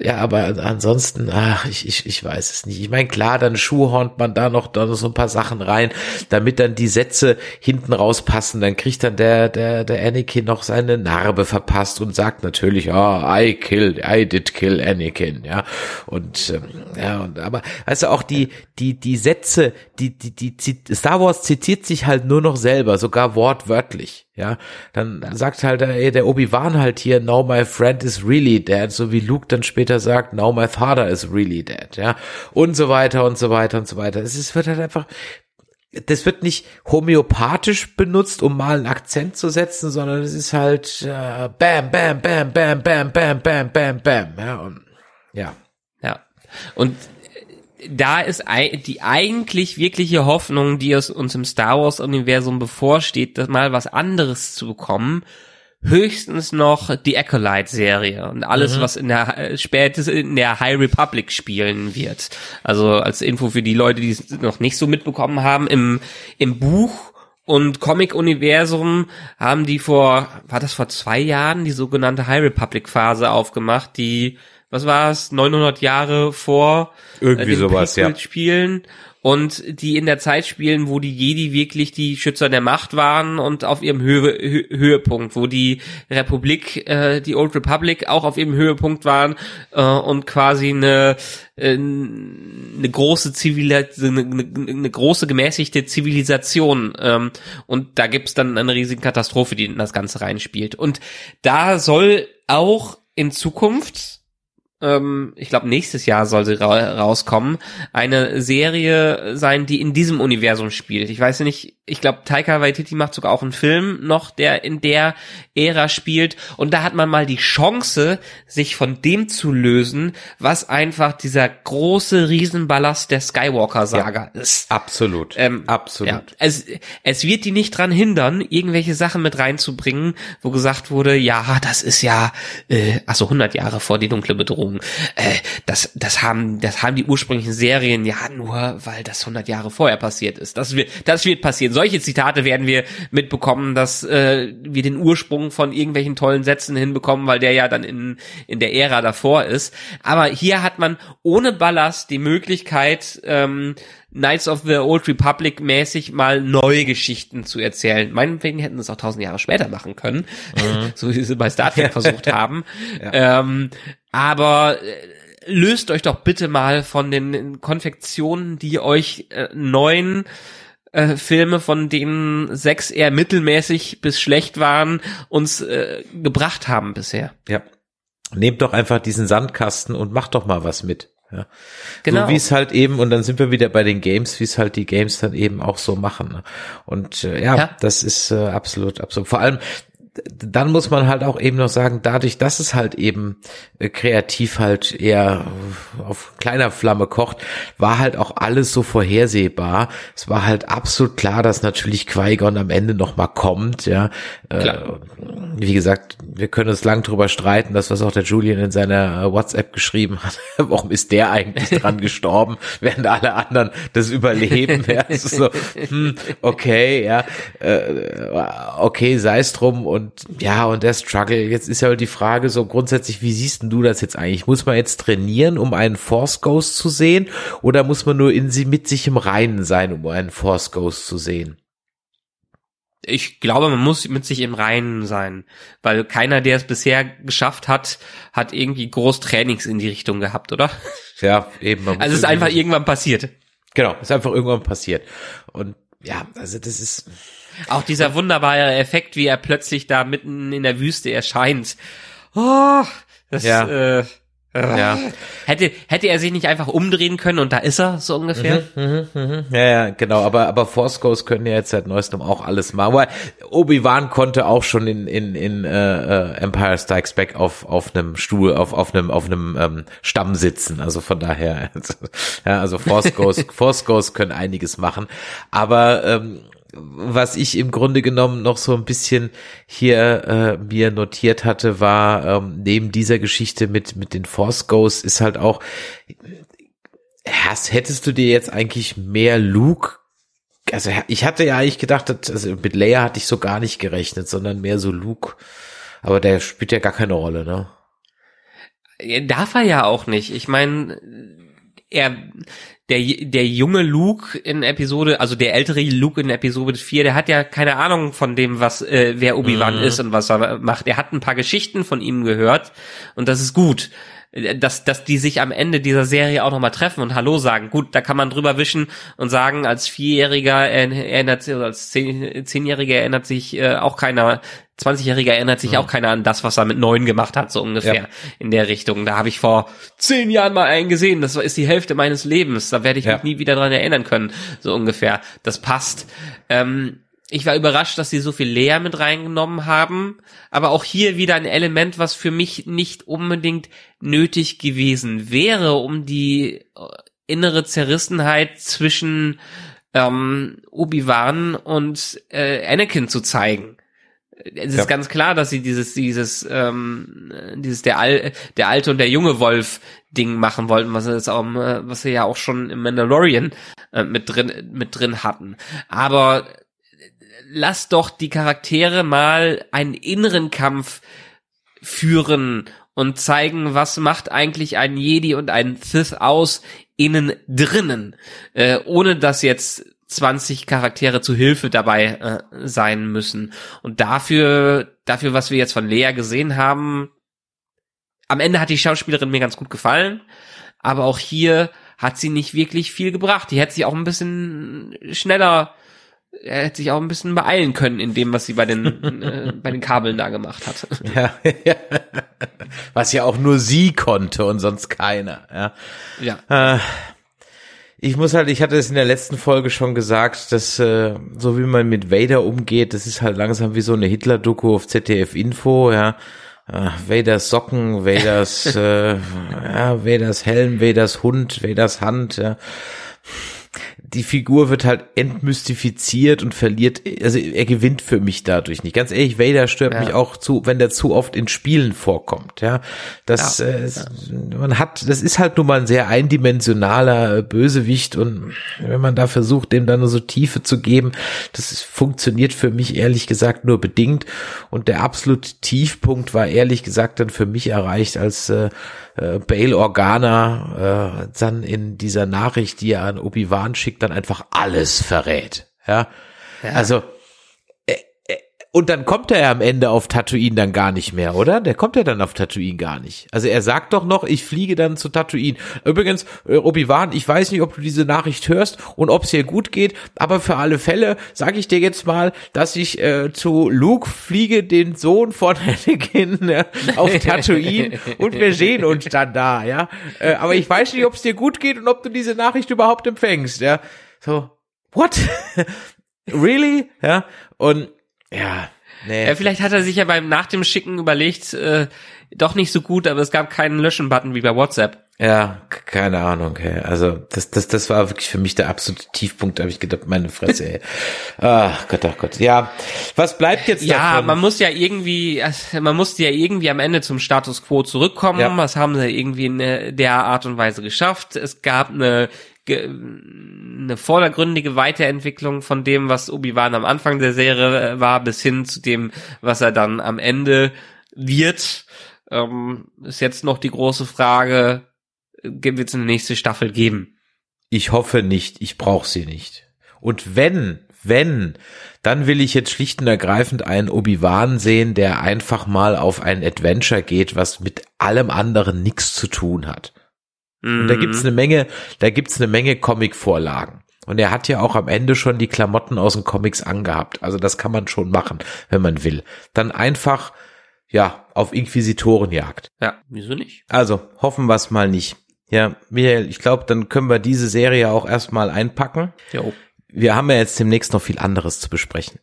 ja, aber ansonsten, ach, ich, ich, ich weiß es nicht. Ich meine, klar, dann schuhhornt man da noch, da noch so ein paar Sachen rein, damit dann die Sätze hinten rauspassen. Dann kriegt dann der, der, der Anakin noch seine Narbe verpasst und sagt natürlich, ah, I killed, I did kill Anakin, ja. Und, ähm, ja, und, aber, also auch die, die, die Sätze, die, die, die, Star Wars zitiert sich halt nur noch selber, sogar wortwörtlich. Ja, dann sagt halt der, der Obi-Wan halt hier, now my friend is really dead, so wie Luke dann später sagt, now my father is really dead, ja, und so weiter und so weiter und so weiter. Es wird halt einfach, das wird nicht homöopathisch benutzt, um mal einen Akzent zu setzen, sondern es ist halt äh, bam, bam, bam, bam, bam, bam, bam, bam, bam, ja, und, ja. Ja. Und da ist die eigentlich wirkliche Hoffnung, die uns im Star Wars Universum bevorsteht, mal was anderes zu bekommen, höchstens noch die Acolyte Serie und alles, was in der äh, spätestens in der High Republic spielen wird. Also als Info für die Leute, die es noch nicht so mitbekommen haben, im im Buch und Comic-Universum haben die vor, war das vor zwei Jahren, die sogenannte High Republic-Phase aufgemacht, die, was war es, 900 Jahre vor Irgendwie äh, sowas, ja. spielen und die in der Zeit spielen, wo die Jedi wirklich die Schützer der Macht waren und auf ihrem Höhe, Hö Höhepunkt, wo die Republik, äh, die Old Republic auch auf ihrem Höhepunkt waren äh, und quasi eine äh, eine große Zivil eine, eine, eine große gemäßigte Zivilisation ähm, und da gibt's dann eine riesige Katastrophe, die in das Ganze reinspielt. Und da soll auch in Zukunft ähm, ich glaube nächstes Jahr soll sie ra rauskommen, eine Serie sein, die in diesem Universum spielt. Ich weiß nicht, ich glaube Taika Waititi macht sogar auch einen Film noch, der in der Ära spielt und da hat man mal die Chance, sich von dem zu lösen, was einfach dieser große Riesenballast der Skywalker-Saga ist. Absolut. Ähm, Absolut. Ja, es, es wird die nicht dran hindern, irgendwelche Sachen mit reinzubringen, wo gesagt wurde, ja, das ist ja, äh, also 100 Jahre vor die dunkle Bedrohung. Äh, das, das haben, das haben die ursprünglichen Serien ja nur, weil das 100 Jahre vorher passiert ist. Das wird, das wird passieren. Solche Zitate werden wir mitbekommen, dass äh, wir den Ursprung von irgendwelchen tollen Sätzen hinbekommen, weil der ja dann in in der Ära davor ist. Aber hier hat man ohne Ballast die Möglichkeit, ähm, Knights of the Old Republic mäßig mal neue Geschichten zu erzählen. Meinetwegen hätten sie es auch tausend Jahre später machen können, so wie sie bei Star Trek versucht haben. Ähm, aber äh, löst euch doch bitte mal von den Konfektionen, die euch äh, neuen äh, Filme, von denen sechs eher mittelmäßig bis schlecht waren, uns äh, gebracht haben bisher. Ja. Nehmt doch einfach diesen Sandkasten und macht doch mal was mit. Ja. Genau. So wie es halt eben, und dann sind wir wieder bei den Games, wie es halt die Games dann eben auch so machen. Ne? Und äh, ja, Ja. das ist äh, absolut, absolut. Vor allem, dann muss man halt auch eben noch sagen, dadurch, dass es halt eben äh, kreativ halt eher auf kleiner Flamme kocht, war halt auch alles so vorhersehbar. Es war halt absolut klar, dass natürlich Qui-Gon am Ende noch mal kommt, ja. Äh, Klar. wie gesagt, wir können uns lang drüber streiten, das was auch der Julian in seiner äh, WhatsApp geschrieben hat. Warum ist der eigentlich dran gestorben, während alle anderen das überleben? Ja, so, hm, okay, ja, okay, sei es drum und ja, und der Struggle. Jetzt ist ja halt die Frage so grundsätzlich, wie siehst denn du das jetzt eigentlich? Muss man jetzt trainieren, um einen Force Ghost zu sehen, oder muss man nur in sie mit sich im Reinen sein, um einen Force Ghost zu sehen? Ich glaube, man muss mit sich im Reinen sein, weil keiner, der es bisher geschafft hat, hat irgendwie groß Trainings in die Richtung gehabt, oder? Ja, eben. Also es ist einfach irgendwann passiert. Genau, ist einfach irgendwann passiert. Und ja, also das ist, Auch dieser wunderbare Effekt, wie er plötzlich da mitten in der Wüste erscheint. Oh, das Ja. äh, äh, Ja. Hätte, hätte er sich nicht einfach umdrehen können und da ist er, so ungefähr? ja, ja, genau, aber, aber Force Ghosts können ja jetzt seit neuestem auch alles machen. Aber Obi-Wan konnte auch schon in, in, in äh, äh, Empire Strikes Back auf, auf einem Stuhl, auf, auf einem, auf einem ähm, Stamm sitzen. Also von daher, ja, also Force Ghosts, Force Ghosts können einiges machen. Aber ähm, was ich im Grunde genommen noch so ein bisschen hier äh, mir notiert hatte, war ähm, neben dieser Geschichte mit mit den Force Ghosts ist halt auch hast, hättest du dir jetzt eigentlich mehr Luke also ich hatte ja eigentlich gedacht, also mit Leia hatte ich so gar nicht gerechnet, sondern mehr so Luke. Aber der spielt ja gar keine Rolle, ne? Ja, Darf er ja auch nicht. Ich meine, er, der, der junge Luke in Episode, also der ältere Luke in Episode 4, der hat ja keine Ahnung von dem, was, äh, wer Obi-Wan ist und was er macht. Er hat ein paar Geschichten von ihm gehört und das ist gut. Dass, dass die sich am Ende dieser Serie auch nochmal treffen und Hallo sagen. Gut, da kann man drüber wischen und sagen, als Vierjähriger erinnert sich, als Zehn- Zehnjähriger erinnert sich äh, auch keiner, 20-Jähriger erinnert sich auch keiner an das, was er mit neun gemacht hat, so ungefähr Ja. in der Richtung. Da habe ich vor zehn Jahren mal einen gesehen. Das ist die Hälfte meines Lebens. Da werde ich Ja. mich nie wieder dran erinnern können, so ungefähr. Das passt. Ähm, ich war überrascht, dass sie so viel Lea mit reingenommen haben, aber auch hier wieder ein Element, was für mich nicht unbedingt nötig gewesen wäre, um die äh, innere Zerrissenheit zwischen ähm, Obi-Wan und äh, Anakin zu zeigen. Es ist Ja. ganz klar, dass sie dieses, dieses, ähm, dieses der, Al der alte und der junge Wolf Ding machen wollten, was sie auch, äh, was sie ja auch schon im Mandalorian äh, mit drin, mit drin hatten. Aber lass doch die Charaktere mal einen inneren Kampf führen und zeigen, was macht eigentlich ein Jedi und ein Sith aus innen drinnen, äh, ohne dass jetzt 20 Charaktere zu Hilfe dabei äh, sein müssen. Und dafür, dafür, was wir jetzt von Lea gesehen haben, am Ende hat die Schauspielerin mir ganz gut gefallen, aber auch hier hat sie nicht wirklich viel gebracht. Die hätte sich auch ein bisschen schneller, er hätte sich auch ein bisschen beeilen können in dem, was sie bei den, äh, bei den Kabeln da gemacht hat. Ja, ja. Was ja auch nur sie konnte und sonst keiner, ja. Ja. Äh, ich muss halt, ich hatte es in der letzten Folge schon gesagt, dass äh, so wie man mit Vader umgeht, das ist halt langsam wie so eine Hitler-Doku auf ZDF Info, ja. Äh, Vaders Socken, Vaders, äh, ja, Vaders Helm, Vaders Hund, Vaders Hand, ja. Die Figur wird halt entmystifiziert und verliert, also er gewinnt für mich dadurch nicht. Ganz ehrlich, Vader stört Ja. mich auch zu, wenn der zu oft in Spielen vorkommt, ja. Das, Ja. äh, es- man hat, das ist halt nun mal ein sehr eindimensionaler Bösewicht und wenn man da versucht, dem dann nur so Tiefe zu geben, das ist, funktioniert für mich ehrlich gesagt nur bedingt und der absolute Tiefpunkt war ehrlich gesagt dann für mich erreicht, als äh, äh, Bail Organa äh, dann in dieser Nachricht, die er an Obi-Wan schickt, dann einfach alles verrät, ja. Also Und dann kommt er ja am Ende auf Tatooine dann gar nicht mehr, oder? Der kommt ja dann auf Tatooine gar nicht. Also er sagt doch noch, ich fliege dann zu Tatooine. Übrigens, äh, Obi-Wan, ich weiß nicht, ob du diese Nachricht hörst und ob es dir gut geht, aber für alle Fälle sage ich dir jetzt mal, dass ich äh, zu Luke fliege, den Sohn von Anakin, äh, auf Tatooine und wir sehen uns dann da, ja. Äh, aber ich weiß nicht, ob es dir gut geht und ob du diese Nachricht überhaupt empfängst, ja. So, what? really? Ja. Und ja, nee. Ja, vielleicht hat er sich ja beim nach dem Schicken überlegt, äh, doch nicht so gut, aber es gab keinen Löschen-Button wie bei WhatsApp. Ja, keine Ahnung, hey. Also das, das, das war wirklich für mich der absolute Tiefpunkt, da habe ich gedacht, meine Fresse, ey. Ach Gott, ach Gott. Ja, was bleibt jetzt Ja, davon? man muss ja irgendwie, man musste ja irgendwie am Ende zum Status Quo zurückkommen. Ja. Das haben sie irgendwie in der Art und Weise geschafft. Es gab eine eine vordergründige Weiterentwicklung von dem, was Obi-Wan am Anfang der Serie äh, war, bis hin zu dem, was er dann am Ende wird. Ähm, ist jetzt noch die große Frage, wird es eine nächste Staffel geben? Ich hoffe nicht, ich brauche sie nicht. Und wenn, wenn, dann will ich jetzt schlicht und ergreifend einen Obi-Wan sehen, der einfach mal auf ein Adventure geht, was mit allem anderen nichts zu tun hat. Und da gibt's eine Menge, da gibt's eine Menge Comic-Vorlagen. Und er hat ja auch am Ende schon die Klamotten aus den Comics angehabt. Also das kann man schon machen, wenn man will. Dann einfach, ja, auf Inquisitorenjagd. Ja, wieso nicht? Also, hoffen wir es mal nicht. Ja, Michael, ich glaube, dann können wir diese Serie auch erstmal einpacken. Jo. Wir haben ja jetzt demnächst noch viel anderes zu besprechen.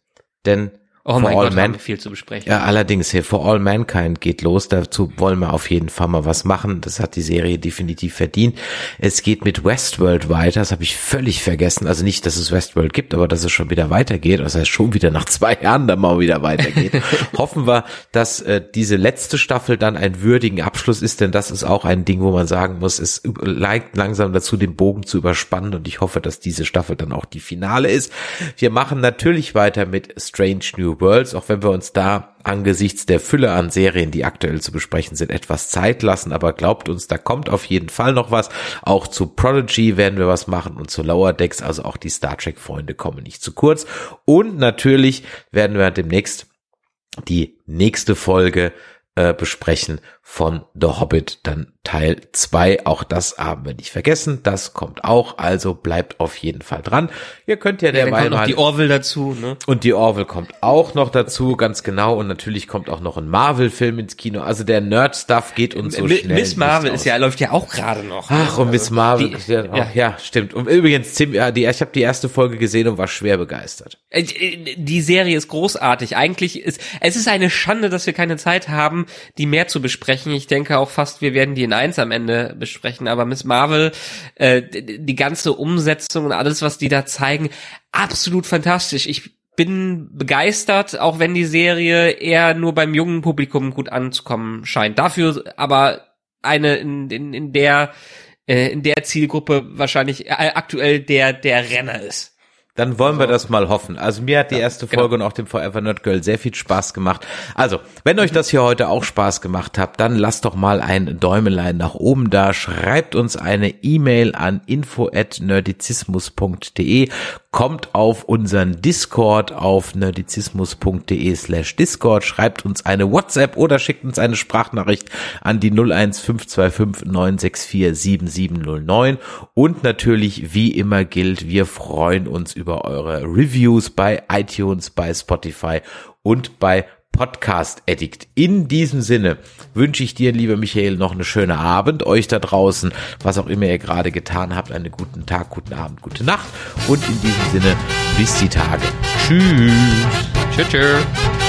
Denn Oh For mein All Gott, Man- haben wir viel zu besprechen. ja, allerdings hier For All Mankind geht los. Dazu wollen wir auf jeden Fall mal was machen. Das hat die Serie definitiv verdient. Es geht mit Westworld weiter. Das habe ich völlig vergessen. Also nicht, dass es Westworld gibt, aber dass es schon wieder weitergeht. Das heißt, schon wieder nach zwei Jahren dann mal wieder weitergeht. Hoffen wir, dass äh, diese letzte Staffel dann einen würdigen Abschluss ist, denn das ist auch ein Ding, wo man sagen muss, es neigt langsam dazu, den Bogen zu überspannen und ich hoffe, dass diese Staffel dann auch die Finale ist. Wir machen natürlich weiter mit Strange New Worlds, auch wenn wir uns da angesichts der Fülle an Serien, die aktuell zu besprechen sind, etwas Zeit lassen, aber glaubt uns, da kommt auf jeden Fall noch was. Auch zu Prodigy werden wir was machen und zu Lower Decks, also auch die Star Trek Freunde kommen nicht zu kurz. Und natürlich werden wir demnächst die nächste Folge äh, besprechen von The Hobbit, dann Teil 2. Auch das haben wir nicht vergessen. Das kommt auch, also bleibt auf jeden Fall dran. Ihr könnt ja derweil kommt noch mal die Orville dazu, ne? und die Orville kommt auch noch dazu, ganz genau. Und natürlich kommt auch noch ein Marvel-Film ins Kino. Also der Nerd-Stuff geht uns so Mi- schnell. Miss Marvel ist ja, läuft ja auch gerade noch. Ach, und Miss Marvel. die- ja, ja. ja. stimmt. Und übrigens, Tim, ja, die, ich habe die erste Folge gesehen und war schwer begeistert. Äh, Die Serie ist großartig. Eigentlich ist es ist eine Schande, dass wir keine Zeit haben, die mehr zu besprechen. Ich denke auch fast, wir werden die in eins am Ende besprechen. Aber Miss Marvel, äh, die die ganze Umsetzung und alles, was die da zeigen, absolut fantastisch. Ich bin begeistert, auch wenn die Serie eher nur beim jungen Publikum gut anzukommen scheint. Dafür aber eine in, in, in der äh, in der Zielgruppe wahrscheinlich äh, aktuell der der Renner ist. Dann wollen wir das mal hoffen. Also mir hat die erste genau. Folge und auch dem Forever Nerd Girl sehr viel Spaß gemacht. Also, wenn euch das hier heute auch Spaß gemacht hat, dann lasst doch mal ein Däumelein nach oben da. Schreibt uns eine E-Mail an info@nerdizismus.de. Kommt auf unseren Discord auf nerdizismus.de slash Discord. Schreibt uns eine WhatsApp oder schickt uns eine Sprachnachricht an die 01525 964 7709. Und natürlich, wie immer gilt, wir freuen uns über eure Reviews bei iTunes, bei Spotify und bei Podcast Addict. In diesem Sinne wünsche ich dir, lieber Michael, noch eine schöne Abend. Euch da draußen, was auch immer ihr gerade getan habt, einen guten Tag, guten Abend, gute Nacht. Und in diesem Sinne, bis die Tage. Tschüss. Tschüss. tschüss.